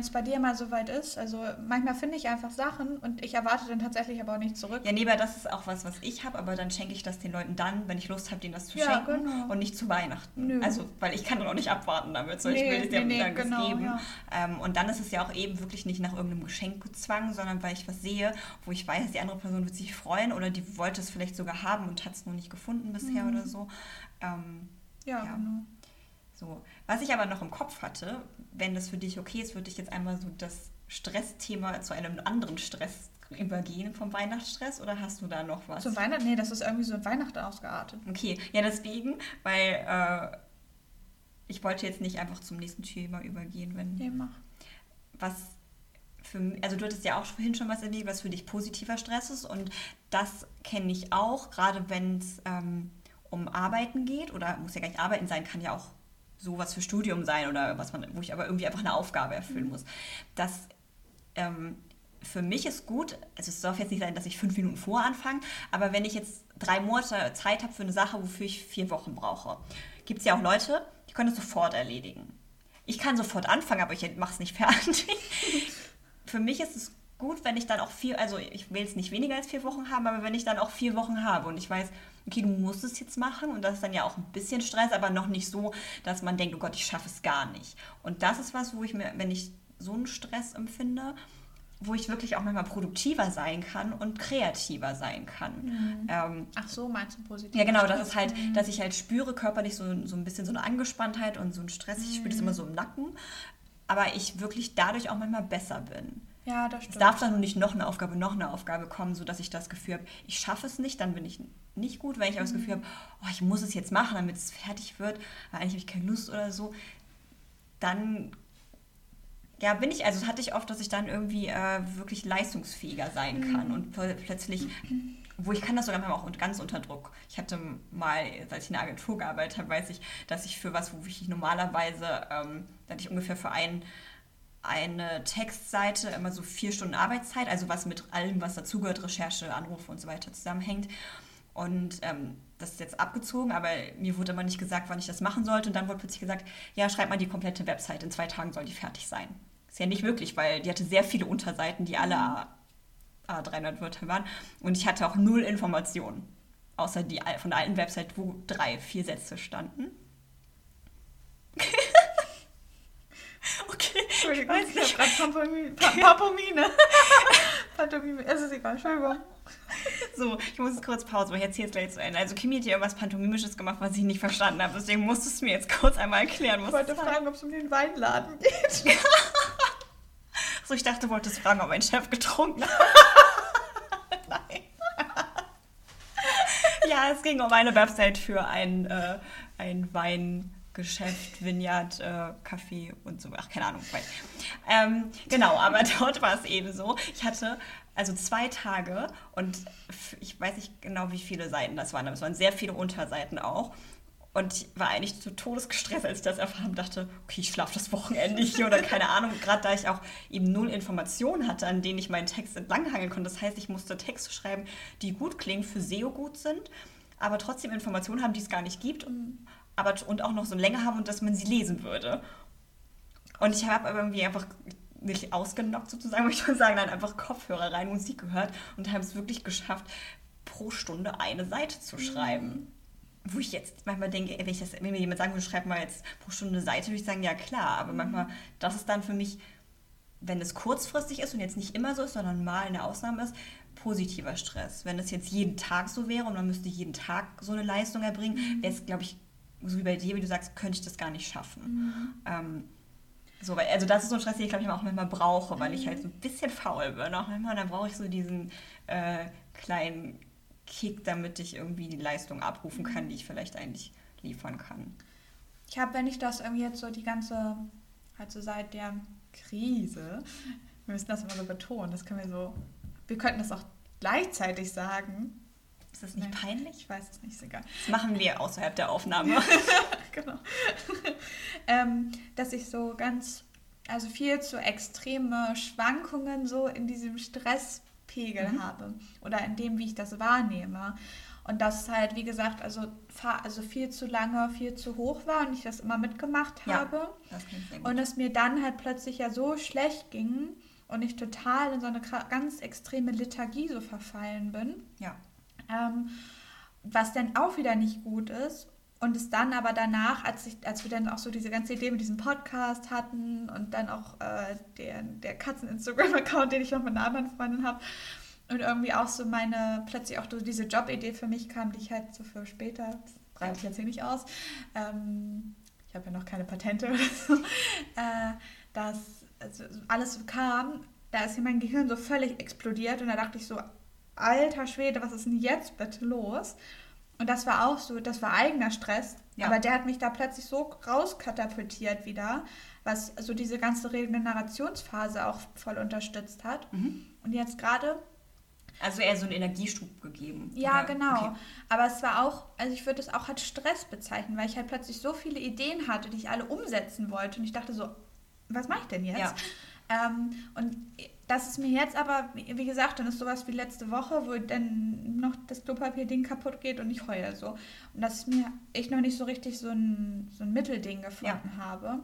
es bei dir mal so weit ist, also manchmal finde ich einfach Sachen und ich erwarte dann tatsächlich aber auch nicht zurück. Ja, nee, aber das ist auch was, was ich habe, aber dann schenke ich das den Leuten dann, wenn ich Lust habe, denen das zu Ja, schenken genau. und nicht zu Weihnachten. Nö. Also, weil ich kann dann auch nicht abwarten damit, so ich Nee, will es ja nee, nee, dann genau, geben. ja. Ähm, und dann ist es ja auch eben wirklich nicht nach irgendeinem Geschenk gezwungen, sondern weil ich was sehe, wo ich weiß, die andere Person wird sich freuen oder die wollte es vielleicht sogar haben und hat es nur nicht gefunden bisher Mhm. oder so. Ähm, Ja, Ja. genau. so. Was ich aber noch im Kopf hatte, wenn das für dich okay ist, würde ich jetzt einmal so das Stressthema zu einem anderen Stress übergehen vom Weihnachtsstress oder hast du da noch was? Zu Weihnachten? Nee, das ist irgendwie so Weihnachten ausgeartet. Okay, ja deswegen, weil äh, ich wollte jetzt nicht einfach zum nächsten Thema übergehen, wenn Nee, mach. was für also du hattest ja auch vorhin schon was erlebt, was für dich positiver Stress ist und das kenne ich auch, gerade wenn es ähm, um Arbeiten geht oder muss ja gar nicht arbeiten sein, kann ja auch sowas für Studium sein oder was man, wo ich aber irgendwie einfach eine Aufgabe erfüllen muss. Das ähm, für mich ist gut, also es darf jetzt nicht sein, dass ich fünf Minuten vor anfange, aber wenn ich jetzt drei Monate Zeit habe für eine Sache, wofür ich vier Wochen brauche, gibt es ja auch Leute, die können das sofort erledigen. Ich kann sofort anfangen, aber ich mache es nicht fertig. Für mich ist es gut, wenn ich dann auch vier, also ich will es nicht weniger als vier Wochen haben, aber wenn ich dann auch vier Wochen habe und ich weiß, okay, du musst es jetzt machen und das ist dann ja auch ein bisschen Stress, aber noch nicht so, dass man denkt, oh Gott, ich schaffe es gar nicht. Und das ist was, wo ich mir, wenn ich so einen Stress empfinde, wo ich wirklich auch manchmal produktiver sein kann und kreativer sein kann. Ähm, Ach so, meinst du positiv? ja, genau, das ist halt, dass ich halt spüre körperlich so, so ein bisschen so eine Angespanntheit und so ein Stress. Ich spüre das immer so im Nacken. Aber ich wirklich dadurch auch manchmal besser bin. Ja, das Es stimmt. darf dann nur nicht noch eine Aufgabe, noch eine Aufgabe kommen, sodass ich das Gefühl habe, ich schaffe es nicht, dann bin ich nicht gut. Wenn ich aber das Gefühl habe, oh, ich muss es jetzt machen, damit es fertig wird, weil eigentlich habe ich keine Lust oder so, dann ja, bin ich, also hatte ich oft, dass ich dann irgendwie äh, wirklich leistungsfähiger sein kann und pl plötzlich, wo ich kann das sogar auch ganz unter Druck. Ich hatte mal, als ich in der Agentur gearbeitet habe, weiß ich, dass ich für was, wo ich normalerweise, ähm, da hatte ich ungefähr für ein, eine Textseite immer so vier Stunden Arbeitszeit, also was mit allem, was dazugehört, Recherche, Anrufe und so weiter zusammenhängt. Und ähm, das ist jetzt abgezogen, aber mir wurde immer nicht gesagt, wann ich das machen sollte. Und dann wurde plötzlich gesagt, ja, schreib mal die komplette Website, in zwei Tagen soll die fertig sein. Ist ja nicht möglich, weil die hatte sehr viele Unterseiten, die alle A, A 300 Wörter waren. Und ich hatte auch null Informationen, außer die von der alten Website, wo drei, vier Sätze standen. okay, Entschuldigung, weiß ich nicht. habe gerade Pampomine. Pa Pampomine. Pantomime. Es ist egal, Entschuldigung. So, ich muss jetzt kurz Pause machen. Ich erzähle es gleich zu Ende. Also Kimi hat hier irgendwas Pantomimisches gemacht, was ich nicht verstanden habe. Deswegen musstest du mir jetzt kurz einmal erklären, Ich was wollte das war. fragen, ob es um den Weinladen geht. So, ich dachte, du wolltest fragen, ob mein Chef getrunken hat. Nein. Ja, es ging um eine Website für ein, äh, ein Weingeschäft, Vineyard, äh, und so. Ach, keine Ahnung. Ähm, genau, aber dort war es eben so. Ich hatte also zwei Tage und ich weiß nicht genau, wie viele Seiten das waren, aber es waren sehr viele Unterseiten auch. Und ich war eigentlich zu Todes gestresst, als ich das erfahren habe. dachte, okay, ich schlafe das Wochenende hier oder keine Ahnung. Gerade da ich auch eben null Informationen hatte, an denen ich meinen Text entlanghangeln konnte. Das heißt, ich musste Texte schreiben, die gut klingen, für SEO gut sind, aber trotzdem Informationen haben, die es gar nicht gibt und, aber, und auch noch so länger haben und dass man sie lesen würde. Und ich habe aber irgendwie einfach nicht ausgenockt sozusagen, möchte ich mal sagen, dann einfach Kopfhörer rein, Musik gehört und habe es wirklich geschafft, pro Stunde eine Seite zu schreiben. Mhm. Wo ich jetzt manchmal denke, wenn, das, wenn mir jemand sagen würde, schreib mal jetzt pro Stunde eine Seite, würde ich sagen, ja klar, aber mhm. manchmal, das ist dann für mich, wenn es kurzfristig ist und jetzt nicht immer so ist, sondern mal eine Ausnahme ist, positiver Stress. Wenn es jetzt jeden Tag so wäre und man müsste jeden Tag so eine Leistung erbringen, mhm. wäre es, glaube ich, so wie bei dir, wie du sagst, könnte ich das gar nicht schaffen. Mhm. Ähm, so, weil, also das ist so ein Stress, den ich glaube ich auch manchmal brauche, weil ich halt so ein bisschen faul bin. Auch manchmal, dann brauche ich so diesen äh, kleinen Kick, damit ich irgendwie die Leistung abrufen kann, die ich vielleicht eigentlich liefern kann. Ich habe, wenn ich das irgendwie jetzt so die ganze, halt so seit der Krise, wir müssen das immer so betonen, das können wir so, wir könnten das auch gleichzeitig sagen. Ist das nicht Nein, peinlich? Ich weiß es nicht, ist egal. Das machen wir außerhalb der Aufnahme. genau. ähm, dass ich so ganz, also viel zu extreme Schwankungen so in diesem Stresspegel mhm. habe oder in dem, wie ich das wahrnehme. Und das halt, wie gesagt, also, also viel zu lange, viel zu hoch war und ich das immer mitgemacht habe. Ja, und es mir dann halt plötzlich ja so schlecht ging und ich total in so eine ganz extreme Lethargie so verfallen bin. Ja. Ähm, was dann auch wieder nicht gut ist. Und es dann aber danach, als, ich, als wir dann auch so diese ganze Idee mit diesem Podcast hatten und dann auch äh, der, der Katzen-Instagram-Account, den ich noch mit einer anderen Freundin habe, und irgendwie auch so meine, plötzlich auch so diese Jobidee für mich kam, die ich halt so für später, breite ich jetzt hier nicht aus, ähm, ich habe ja noch keine Patente oder so, äh, dass alles kam, da ist hier mein Gehirn so völlig explodiert und da dachte ich so, alter Schwede, was ist denn jetzt bitte los? Und das war auch so, das war eigener Stress. Ja. Aber der hat mich da plötzlich so rauskatapultiert wieder, was so diese ganze Regenerationsphase auch voll unterstützt hat. Mhm. Und jetzt gerade. Also eher so einen Energieschub gegeben. Ja, oder? genau. Okay. Aber es war auch, also ich würde es auch als Stress bezeichnen, weil ich halt plötzlich so viele Ideen hatte, die ich alle umsetzen wollte. Und ich dachte so, was mache ich denn jetzt? Ja. Ähm, und das ist mir jetzt aber, wie gesagt, dann ist sowas wie letzte Woche, wo dann noch das Klopapier-Ding kaputt geht und ich heule so. Und dass mir ich noch nicht so richtig so ein, so ein Mittelding gefunden ja. habe.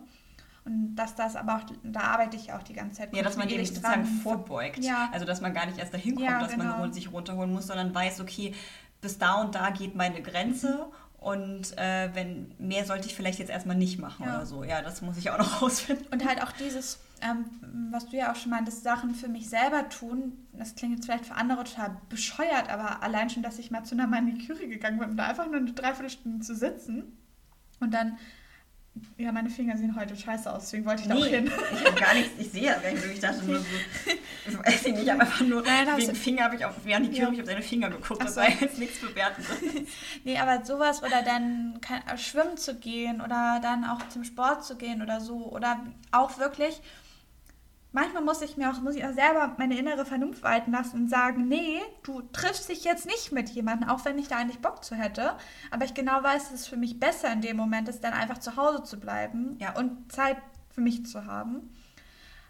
Und dass das aber auch, da arbeite ich auch die ganze Zeit. Ja, dass man dem sozusagen vorbeugt. Ja. Also, dass man gar nicht erst dahin kommt, ja, dass genau. man sich runterholen muss, sondern weiß, okay, bis da und da geht meine Grenze. Mhm und äh, wenn mehr sollte ich vielleicht jetzt erstmal nicht machen ja. oder so. Ja, das muss ich auch noch rausfinden. Und halt auch dieses, ähm, was du ja auch schon meintest, Sachen für mich selber tun. Das klingt jetzt vielleicht für andere total bescheuert, aber allein schon, dass ich mal zu einer Maniküre gegangen bin, um da einfach nur eine Dreiviertelstunde zu sitzen und dann ja, meine Finger sehen heute scheiße aus, deswegen wollte ich da nee, auch hin. Ich habe gar nichts, ich sehe das so. Ich dachte nur so, ich weiß nicht, ich habe einfach nur, Nein, wegen Finger habe ich auf, während die Tür ja. ich auf deine Finger geguckt, so. das war jetzt nichts bewerten. nee, aber sowas oder dann kann, schwimmen zu gehen oder dann auch zum Sport zu gehen oder so oder auch wirklich manchmal muss ich mir auch, muss ich auch selber meine innere Vernunft walten lassen und sagen, nee, du triffst dich jetzt nicht mit jemandem, auch wenn ich da eigentlich Bock zu hätte. Aber ich genau weiß, dass es für mich besser in dem Moment ist, dann einfach zu Hause zu bleiben ja. und Zeit für mich zu haben.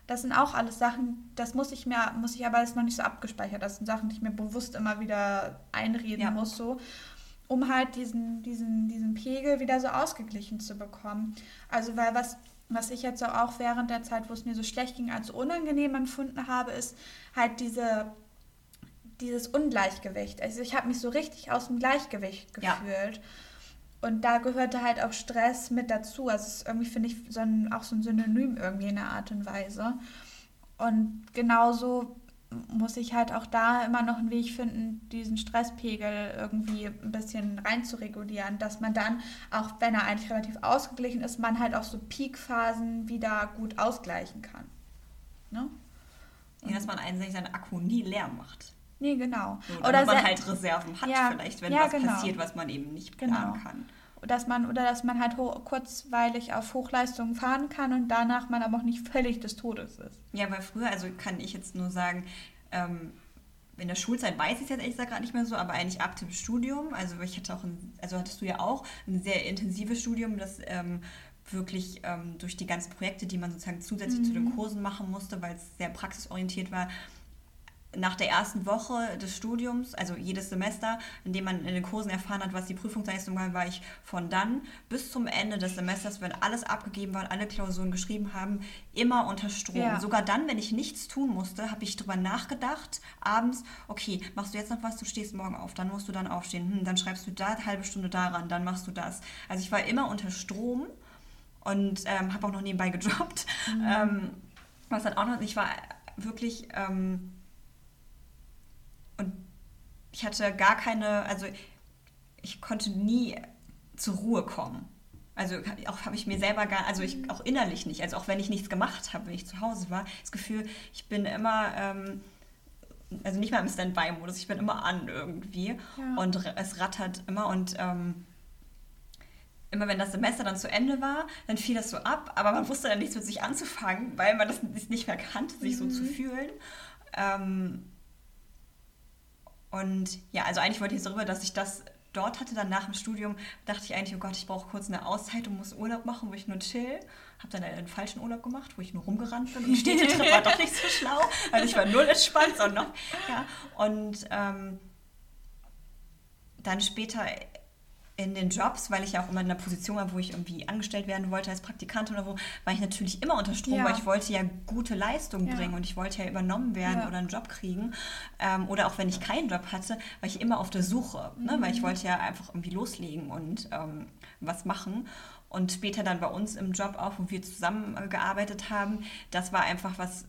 Das sind auch alles Sachen, das muss ich mir, muss ich aber alles noch nicht so abgespeichert. Das sind Sachen, die ich mir bewusst immer wieder einreden ja. muss, so, um halt diesen, diesen, diesen Pegel wieder so ausgeglichen zu bekommen. Also, weil was was ich jetzt auch während der Zeit, wo es mir so schlecht ging, als unangenehm empfunden habe, ist halt diese, dieses Ungleichgewicht. Also ich habe mich so richtig aus dem Gleichgewicht gefühlt. Ja. Und da gehörte halt auch Stress mit dazu. Also es ist irgendwie, finde ich, so ein, auch so ein Synonym irgendwie in der Art und Weise. Und genauso muss ich halt auch da immer noch einen Weg finden, diesen Stresspegel irgendwie ein bisschen rein zu regulieren, dass man dann, auch wenn er eigentlich relativ ausgeglichen ist, man halt auch so Peakphasen wieder gut ausgleichen kann. Ne? Ja, dass man eigentlich seinen Akku nie leer macht. Nee, genau. So, oder man halt Reserven hat ja, vielleicht, wenn ja, was genau. passiert, was man eben nicht planen genau. kann. Dass man, oder dass man halt kurzweilig auf Hochleistungen fahren kann und danach man aber auch nicht völlig des Todes ist. Ja, weil früher, also kann ich jetzt nur sagen, ähm, in der Schulzeit weiß ich es jetzt ehrlich gesagt gerade nicht mehr so, aber eigentlich ab dem Studium, also ich hatte auch ein, also hattest du ja auch ein sehr intensives Studium, das ähm, wirklich ähm, durch die ganzen Projekte, die man sozusagen zusätzlich mhm. zu den mhm. Kursen machen musste, weil es sehr praxisorientiert war, nach der ersten Woche des Studiums, also jedes Semester, in dem man in den Kursen erfahren hat, was die Prüfungsleistung war, war ich von dann bis zum Ende des Semesters, wenn alles abgegeben war und alle Klausuren geschrieben haben, immer unter Strom. Ja. Sogar dann, wenn ich nichts tun musste, habe ich darüber nachgedacht, abends, okay, machst du jetzt noch was, du stehst morgen auf, dann musst du dann aufstehen, hm, dann schreibst du da eine halbe Stunde daran, dann machst du das. Also ich war immer unter Strom und ähm, habe auch noch nebenbei gejobbt. Mhm. Ähm, was dann auch noch, ich war wirklich... Ähm, und ich hatte gar keine, also ich konnte nie zur Ruhe kommen. Also auch habe ich mir selber gar, also ich auch innerlich nicht, also auch wenn ich nichts gemacht habe, wenn ich zu Hause war, das Gefühl, ich bin immer, ähm, also nicht mal im Standby-Modus, ich bin immer an irgendwie ja. und es rattert immer und ähm, immer wenn das Semester dann zu Ende war, dann fiel das so ab, aber man wusste dann nichts mit sich anzufangen, weil man das nicht mehr kannte, sich mhm. so zu fühlen. Ähm, und ja, also eigentlich wollte ich darüber, dass ich das dort hatte, dann nach dem Studium, dachte ich eigentlich, oh Gott, ich brauche kurz eine Auszeit und muss Urlaub machen, wo ich nur chill. Habe dann einen falschen Urlaub gemacht, wo ich nur rumgerannt bin und Städtetrip war doch nicht so schlau, weil ich war null entspannt, sondern ja. Und ähm, dann später in den Jobs, weil ich ja auch immer in einer Position war, wo ich irgendwie angestellt werden wollte als Praktikantin oder wo, war ich natürlich immer unter Strom, ja. weil ich wollte ja gute Leistung ja. bringen und ich wollte ja übernommen werden ja. oder einen Job kriegen. Ähm, oder auch wenn ich keinen Job hatte, war ich immer auf der Suche, mhm. ne? weil ich mhm. wollte ja einfach irgendwie loslegen und ähm, was machen. Und später dann bei uns im Job auch, wo wir zusammengearbeitet haben, das war einfach was,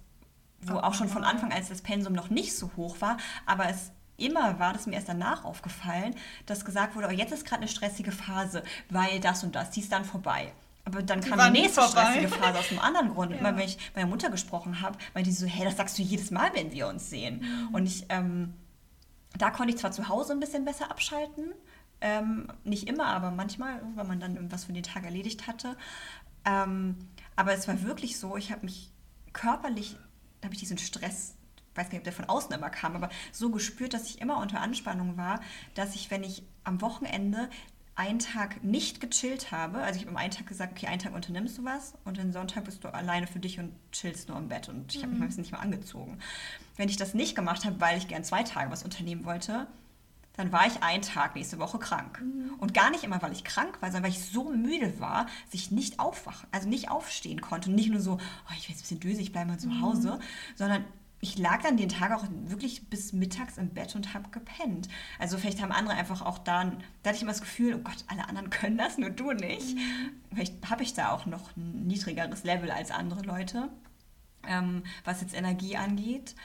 wo auch schon von Anfang, als das Pensum noch nicht so hoch war, aber es immer war das mir erst danach aufgefallen, dass gesagt wurde, oh, jetzt ist gerade eine stressige Phase, weil das und das, die ist dann vorbei. Aber dann die kam die nächste stressige Phase aus einem anderen Grund. Ja. Immer wenn ich mit meiner Mutter gesprochen habe, weil die so, hey, das sagst du jedes Mal, wenn wir uns sehen. Mhm. Und ich, ähm, da konnte ich zwar zu Hause ein bisschen besser abschalten, ähm, nicht immer, aber manchmal, wenn man dann irgendwas für den Tag erledigt hatte. Ähm, aber es war wirklich so, ich habe mich körperlich, habe ich diesen Stress weiß nicht, ob der von außen immer kam, aber so gespürt, dass ich immer unter Anspannung war, dass ich, wenn ich am Wochenende einen Tag nicht gechillt habe, also ich habe am einen Tag gesagt, okay, einen Tag unternimmst du was und den Sonntag bist du alleine für dich und chillst nur im Bett und ich habe mich mhm. meistens nicht mal angezogen. Wenn ich das nicht gemacht habe, weil ich gern zwei Tage was unternehmen wollte, dann war ich einen Tag nächste Woche krank. Mhm. Und gar nicht immer, weil ich krank war, sondern weil ich so müde war, dass ich nicht aufwachen, also nicht aufstehen konnte. Und nicht nur so, oh, ich bin jetzt ein bisschen dösig, ich bleibe mal zu mhm. Hause, sondern ich lag dann den Tag auch wirklich bis mittags im Bett und habe gepennt. Also vielleicht haben andere einfach auch da, da hatte ich immer das Gefühl, oh Gott, alle anderen können das, nur du nicht. Mhm. Vielleicht habe ich da auch noch ein niedrigeres Level als andere Leute, ähm, was jetzt Energie angeht.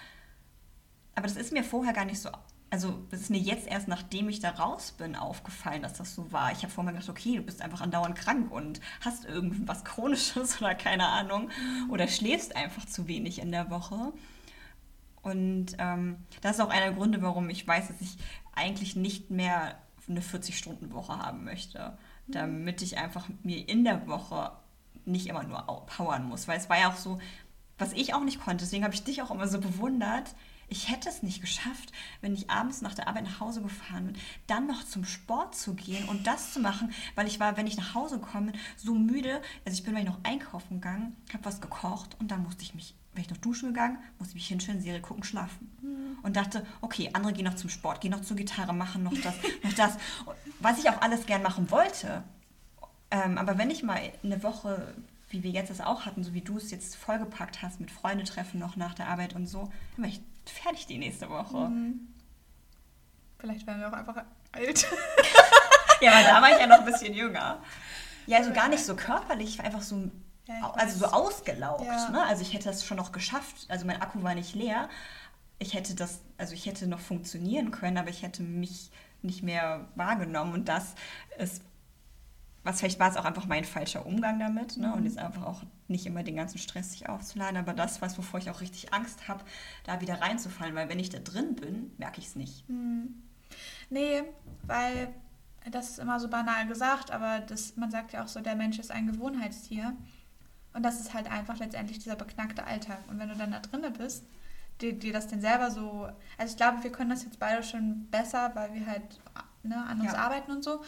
Aber das ist mir vorher gar nicht so, also das ist mir jetzt erst, nachdem ich da raus bin, aufgefallen, dass das so war. Ich habe vorher gedacht, okay, du bist einfach andauernd krank und hast irgendwas Chronisches oder keine Ahnung. Mhm. Oder schläfst einfach zu wenig in der Woche. Und ähm, das ist auch einer der Gründe, warum ich weiß, dass ich eigentlich nicht mehr eine 40-Stunden-Woche haben möchte. Mhm. Damit ich einfach mir in der Woche nicht immer nur powern muss. Weil es war ja auch so, was ich auch nicht konnte. Deswegen habe ich dich auch immer so bewundert. Ich hätte es nicht geschafft, wenn ich abends nach der Arbeit nach Hause gefahren bin, dann noch zum Sport zu gehen und das zu machen, weil ich war, wenn ich nach Hause komme, so müde. Also ich bin, noch einkaufen gegangen, habe was gekocht und dann musste ich mich wäre ich noch duschen gegangen, musste mich hinstellen, Serie gucken, schlafen. Mhm. Und dachte, okay, andere gehen noch zum Sport, gehen noch zur Gitarre, machen noch das, noch das. Was ich auch alles gern machen wollte. Ähm, aber wenn ich mal eine Woche, wie wir jetzt das auch hatten, so wie du es jetzt vollgepackt hast, mit Freunde treffen noch nach der Arbeit und so, dann wäre ich fertig die nächste Woche. Mhm. Vielleicht werden wir auch einfach alt. ja, weil da war ich ja noch ein bisschen jünger. Ja, also gar nicht so körperlich, ich war einfach so ja, also so ausgelaugt. Ja. Ne? Also ich hätte das schon noch geschafft. Also mein Akku war nicht leer. Ich hätte das, also ich hätte noch funktionieren können, aber ich hätte mich nicht mehr wahrgenommen. Und das ist, was vielleicht war es auch einfach mein falscher Umgang damit. Ne? Mhm. Und jetzt einfach auch nicht immer den ganzen Stress sich aufzuladen. Aber das, was wovor ich auch richtig Angst habe, da wieder reinzufallen. Weil wenn ich da drin bin, merke ich es nicht. Mhm. Nee, weil das ist immer so banal gesagt, aber das, man sagt ja auch so, der Mensch ist ein Gewohnheitstier. Und das ist halt einfach letztendlich dieser beknackte Alltag. Und wenn du dann da drinne bist, dir, dir das denn selber so. Also ich glaube, wir können das jetzt beide schon besser, weil wir halt ne, an uns ja. arbeiten und so.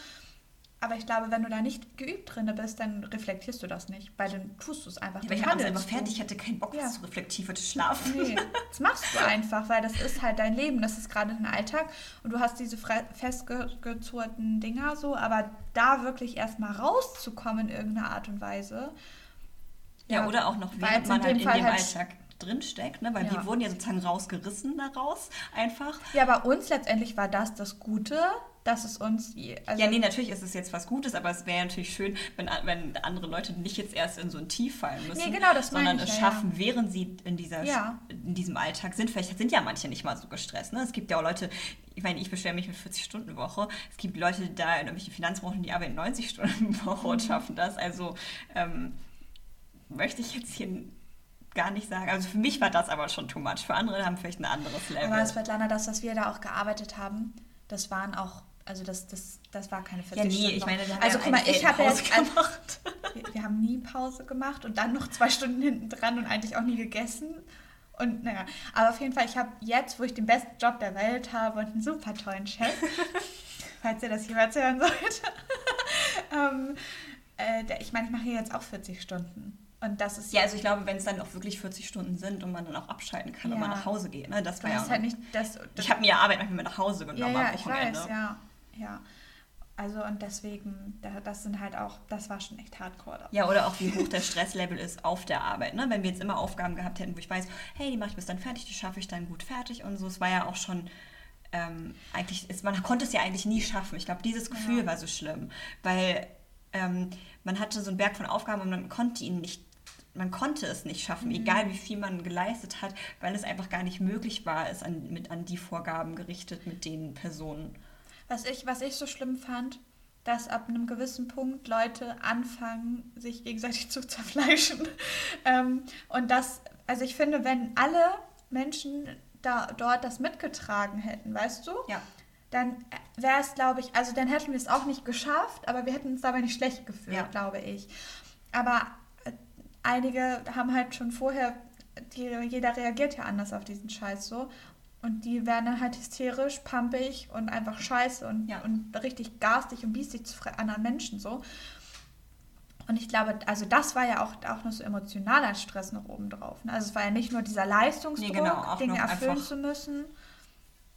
aber ich glaube, wenn du da nicht geübt drin bist, dann reflektierst du das nicht, weil dann tust du es einfach. Ja, weil ich abends du. fertig, ich hatte keinen Bock, Ja. zu reflektieren, wollte schlafen. Nee, das machst du einfach, weil das ist halt dein Leben, das ist gerade dein Alltag und du hast diese festgezurrten Dinger so, aber da wirklich erstmal rauszukommen in irgendeiner Art und Weise. Ja, oder auch noch, Weil während man halt in Fall dem halt- Alltag drinsteckt, ne? weil Ja. wir wurden ja sozusagen rausgerissen daraus, einfach. Ja, bei uns letztendlich war das das Gute, dass es uns. Also, ja, nee, natürlich ist es jetzt was Gutes, aber es wäre natürlich schön, wenn, wenn andere Leute nicht jetzt erst in so ein Tief fallen müssen, Nee, genau, das sondern ich es ja, schaffen, während sie in, dieser, Ja. in diesem Alltag sind. Vielleicht sind ja manche nicht mal so gestresst. Ne? Es gibt ja auch Leute, ich meine, ich beschwere mich mit 40-Stunden-Woche. Es gibt Leute, da in irgendwelchen Finanzbranchen, die arbeiten 90-Stunden-Woche Mhm. und schaffen das. Also ähm, möchte ich jetzt hier gar nicht sagen. Also für mich war das aber schon too much. Für andere haben vielleicht ein anderes Level. aber Svetlana, das, was wir da auch gearbeitet haben, das waren auch. Also das, das, das war keine 40 ja, nee, Stunden ich meine, Also guck mal, ich habe Pause jetzt gemacht. wir, wir haben nie Pause gemacht und dann noch zwei Stunden hinten dran und eigentlich auch nie gegessen. Und naja, aber auf jeden Fall, ich habe jetzt, wo ich den besten Job der Welt habe und einen super tollen Chef, falls ihr das jemals hören sollt, ähm, äh, ich meine, ich mache hier jetzt auch 40 Stunden. Und das ist Ja, also ich glaube, wenn es dann auch wirklich 40 Stunden sind und man dann auch abschalten kann und Ja. man nach Hause geht, ne? das du war ja. halt nicht das. das ich habe mir Arbeit manchmal mit nach Hause ja, genommen ja, am ich weiß, ja, ja. Also und deswegen, da- das sind halt auch, das war schon echt hardcore. da. Ja, oder auch wie hoch der Stresslevel ist auf der Arbeit. Ne? Wenn wir jetzt immer Aufgaben gehabt hätten, wo ich weiß, hey, die mache ich bis dann fertig, die schaffe ich dann gut fertig und so. Es war ja auch schon, ähm, eigentlich, ist, man konnte es ja eigentlich nie schaffen. Ich glaube, dieses Gefühl Ja. war so schlimm, weil ähm, man hatte so einen Berg von Aufgaben und man konnte ihn nicht, man konnte es nicht schaffen, Mhm. egal wie viel man geleistet hat, weil es einfach gar nicht möglich war, es an, mit, an die Vorgaben gerichtet mit den Personen. Was ich, was ich so schlimm fand, dass ab einem gewissen Punkt Leute anfangen, sich gegenseitig zu zerfleischen. ähm, und das, also ich finde, wenn alle Menschen da, dort das mitgetragen hätten, weißt du, Ja. dann wäre es, glaube ich, also dann hätten wir es auch nicht geschafft, aber wir hätten uns dabei nicht schlecht gefühlt, Ja. glaube ich. Aber einige haben halt schon vorher, die, jeder reagiert ja anders auf diesen Scheiß so. Und die werden dann halt hysterisch, pampig und einfach scheiße und, Ja. und richtig garstig und biestig zu anderen Menschen so. Und ich glaube, also das war ja auch, auch noch so emotionaler Stress noch oben drauf. Ne? Also es war ja nicht nur dieser Leistungsdruck, Nee, genau, Dinge erfüllen zu müssen.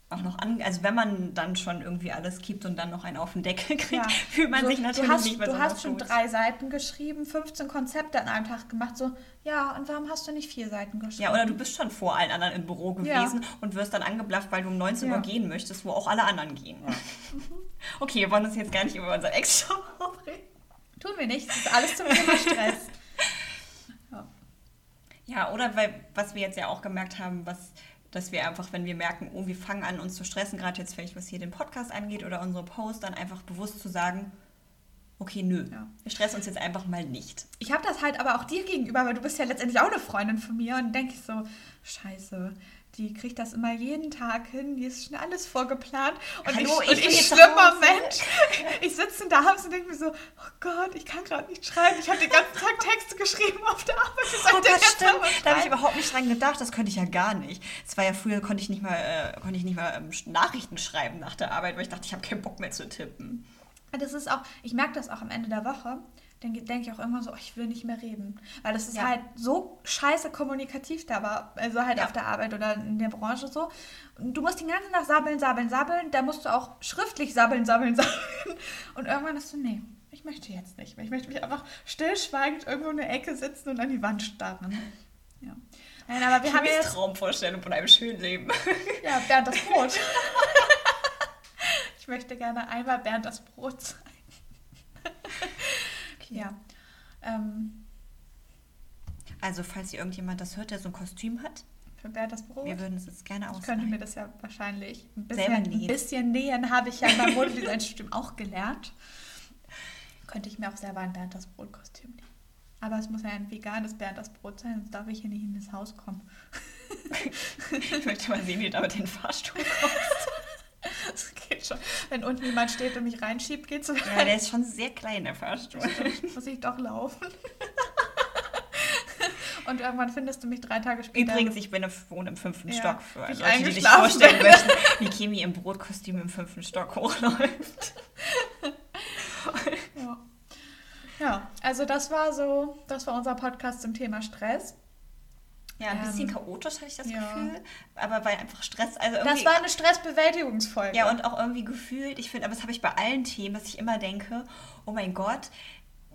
Auch noch an, also wenn man dann schon irgendwie alles gibt und dann noch einen auf den Deckel kriegt, Ja. fühlt man So, sich natürlich du hast, nicht mehr Du so hast schon gut. drei Seiten geschrieben, 15 Konzepte an einem Tag gemacht. So, ja, und warum hast du nicht vier Seiten geschrieben? Ja, oder du bist schon vor allen anderen im Büro Ja. gewesen und wirst dann angeblafft, weil du um 19 Ja. Uhr gehen möchtest, wo auch alle anderen gehen. Okay, wir wollen uns jetzt gar nicht über unseren Ex-Job aufregen. Tun wir nicht. Das ist alles zum Thema Stress. Ja. Ja, oder weil, was wir jetzt ja auch gemerkt haben, was, dass wir einfach, wenn wir merken, oh, wir fangen an, uns zu stressen, gerade jetzt vielleicht, was hier den Podcast angeht oder unsere Posts, dann einfach bewusst zu sagen, okay, nö, Ja. wir stressen uns jetzt einfach mal nicht. Ich habe das halt aber auch dir gegenüber, weil du bist ja letztendlich auch eine Freundin von mir und denke ich so, scheiße, die kriegt das immer jeden Tag hin, die ist schon alles vorgeplant. Und Hallo, ich, ich und bin ich schlimmer. Mensch, ich sitze da abends und denke mir so, oh Gott, ich kann gerade nicht schreiben. Ich habe den ganzen Tag Texte geschrieben auf der Arbeit. Sag Oh Gott, stimmt. Da habe ich überhaupt nicht dran gedacht. Das könnte ich ja gar nicht. Es war ja früher, konnte ich nicht mal, äh, konnte ich nicht mal ähm, Nachrichten schreiben nach der Arbeit, weil ich dachte, ich habe keinen Bock mehr zu tippen. Das ist auch, ich merke das auch am Ende der Woche. Dann denke ich auch irgendwann so, oh, ich will nicht mehr reden. Weil das ist Ja. halt so scheiße kommunikativ da war, also halt Ja. auf der Arbeit oder in der Branche so. Und du musst den ganzen Tag sabbeln, sabbeln, sabbeln. Da musst du auch schriftlich sabbeln, sabbeln, sabbeln. Und irgendwann hast du, nee, ich möchte jetzt nicht mehr. Ich möchte mich einfach stillschweigend irgendwo in der Ecke sitzen und an die Wand starren. Ja. Nein, aber wir haben Kimis jetzt Traumvorstellung von einem schönen Leben. ja, Bernd das Brot. ich möchte gerne einmal Bernd das Brot sein. Ja. Ähm, Also, falls hier irgendjemand das hört, der so ein Kostüm hat, für Bernd das Brot. wir würden es jetzt gerne Ich könnte mir ausleihen. das ja wahrscheinlich ein bisschen, ein bisschen nähen, habe ich ja beim Modedesign-Studium auch gelernt. Könnte ich mir auch selber ein Bernd das Brot-Kostüm nähen. Aber es muss ja ein veganes Bernd das Brot sein, sonst darf ich hier nicht in das Haus kommen. Ich möchte mal sehen, wie du da mit den Fahrstuhl kommst. Schon. Wenn unten jemand steht und mich reinschiebt, geht's so. Ja, der ist schon sehr klein, der Fahrstuhl. muss ich doch laufen. Und irgendwann findest du mich drei Tage später. Übrigens, ich bin im, wohne im fünften Ja, Stock für Leute, die eingeschlafen vorstellen bin. möchten, wie Kimi im Brotkostüm im fünften Stock hochläuft. Ja, also das war so, das war unser Podcast zum Thema Stress. Ja, ein bisschen Ähm, chaotisch hatte ich das ja. Gefühl, aber weil einfach Stress, also Das irgendwie, war eine Stressbewältigungsfolge. ja und auch irgendwie gefühlt, ich finde, aber das habe ich bei allen Themen, dass ich immer denke, oh mein Gott,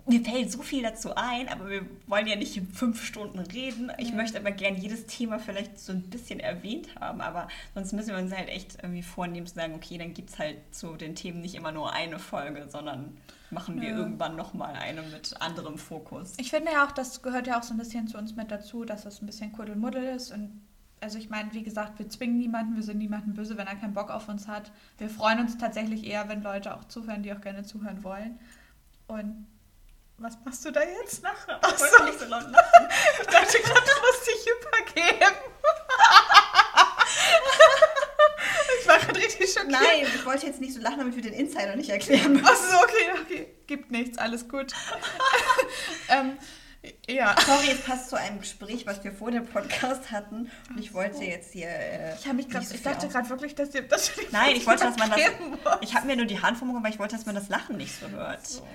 mir fällt so viel dazu ein, aber wir wollen ja nicht in fünf Stunden reden. Ich Ja. möchte aber gern jedes Thema vielleicht so ein bisschen erwähnt haben, aber sonst müssen wir uns halt echt irgendwie vornehmen zu sagen, okay, dann gibt es halt zu den Themen nicht immer nur eine Folge, sondern machen wir Ja. irgendwann nochmal eine mit anderem Fokus. Ich finde ja auch, das gehört ja auch so ein bisschen zu uns mit dazu, dass es ein bisschen Kuddelmuddel ist. Und also ich meine, wie gesagt, wir zwingen niemanden, wir sind niemanden böse, wenn er keinen Bock auf uns hat. Wir freuen uns tatsächlich eher, wenn Leute auch zuhören, die auch gerne zuhören wollen. Und was machst du da jetzt? lache. Ach Ich so. wollte nicht so lachen. Ich dachte gerade, du musst dich übergeben. Gerade richtig schockiert. Nein, ich wollte jetzt nicht so lachen, damit wir den Insider nicht erklären müssen. Achso, okay, okay. Gibt nichts, alles gut. ähm, ja. Sorry, es passt zu einem Gespräch, was wir vor dem Podcast hatten. Und ich wollte jetzt hier. Äh, Ich, mich grad, so ich dachte gerade wirklich, dass ihr das. Nein, ich wollte, dass man das. wollt. Ich habe mir nur die Hand vorgehoben, weil ich wollte, dass man das Lachen nicht so hört. So.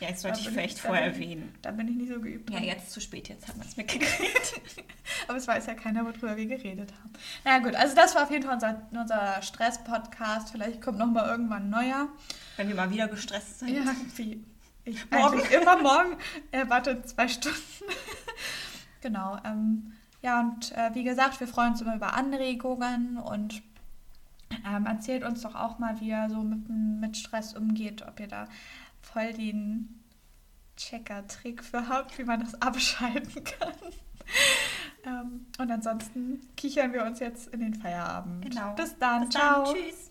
Ja, jetzt Da sollte ich vielleicht da vorher erwähnen. Da bin ich nicht so geübt. Ja, jetzt zu spät, jetzt haben wir es mitgekriegt. Aber es weiß ja keiner, worüber wir geredet haben. Na gut, also das war auf jeden Fall unser, unser Stress-Podcast. Vielleicht kommt noch mal irgendwann ein neuer. Wenn wir mal wieder gestresst sind. Ja, wie ich Morgen. immer morgen. Er wartet zwei Stunden. genau. Ähm, ja, und äh, wie gesagt, wir freuen uns immer über Anregungen und ähm, erzählt uns doch auch mal, wie ihr so mit, mit Stress umgeht, ob ihr da voll den Checker-Trick für habt, wie man das abschalten kann. ähm, und ansonsten kichern wir uns jetzt in den Feierabend. Genau. Bis dann. Bis dann. Ciao. Tschüss.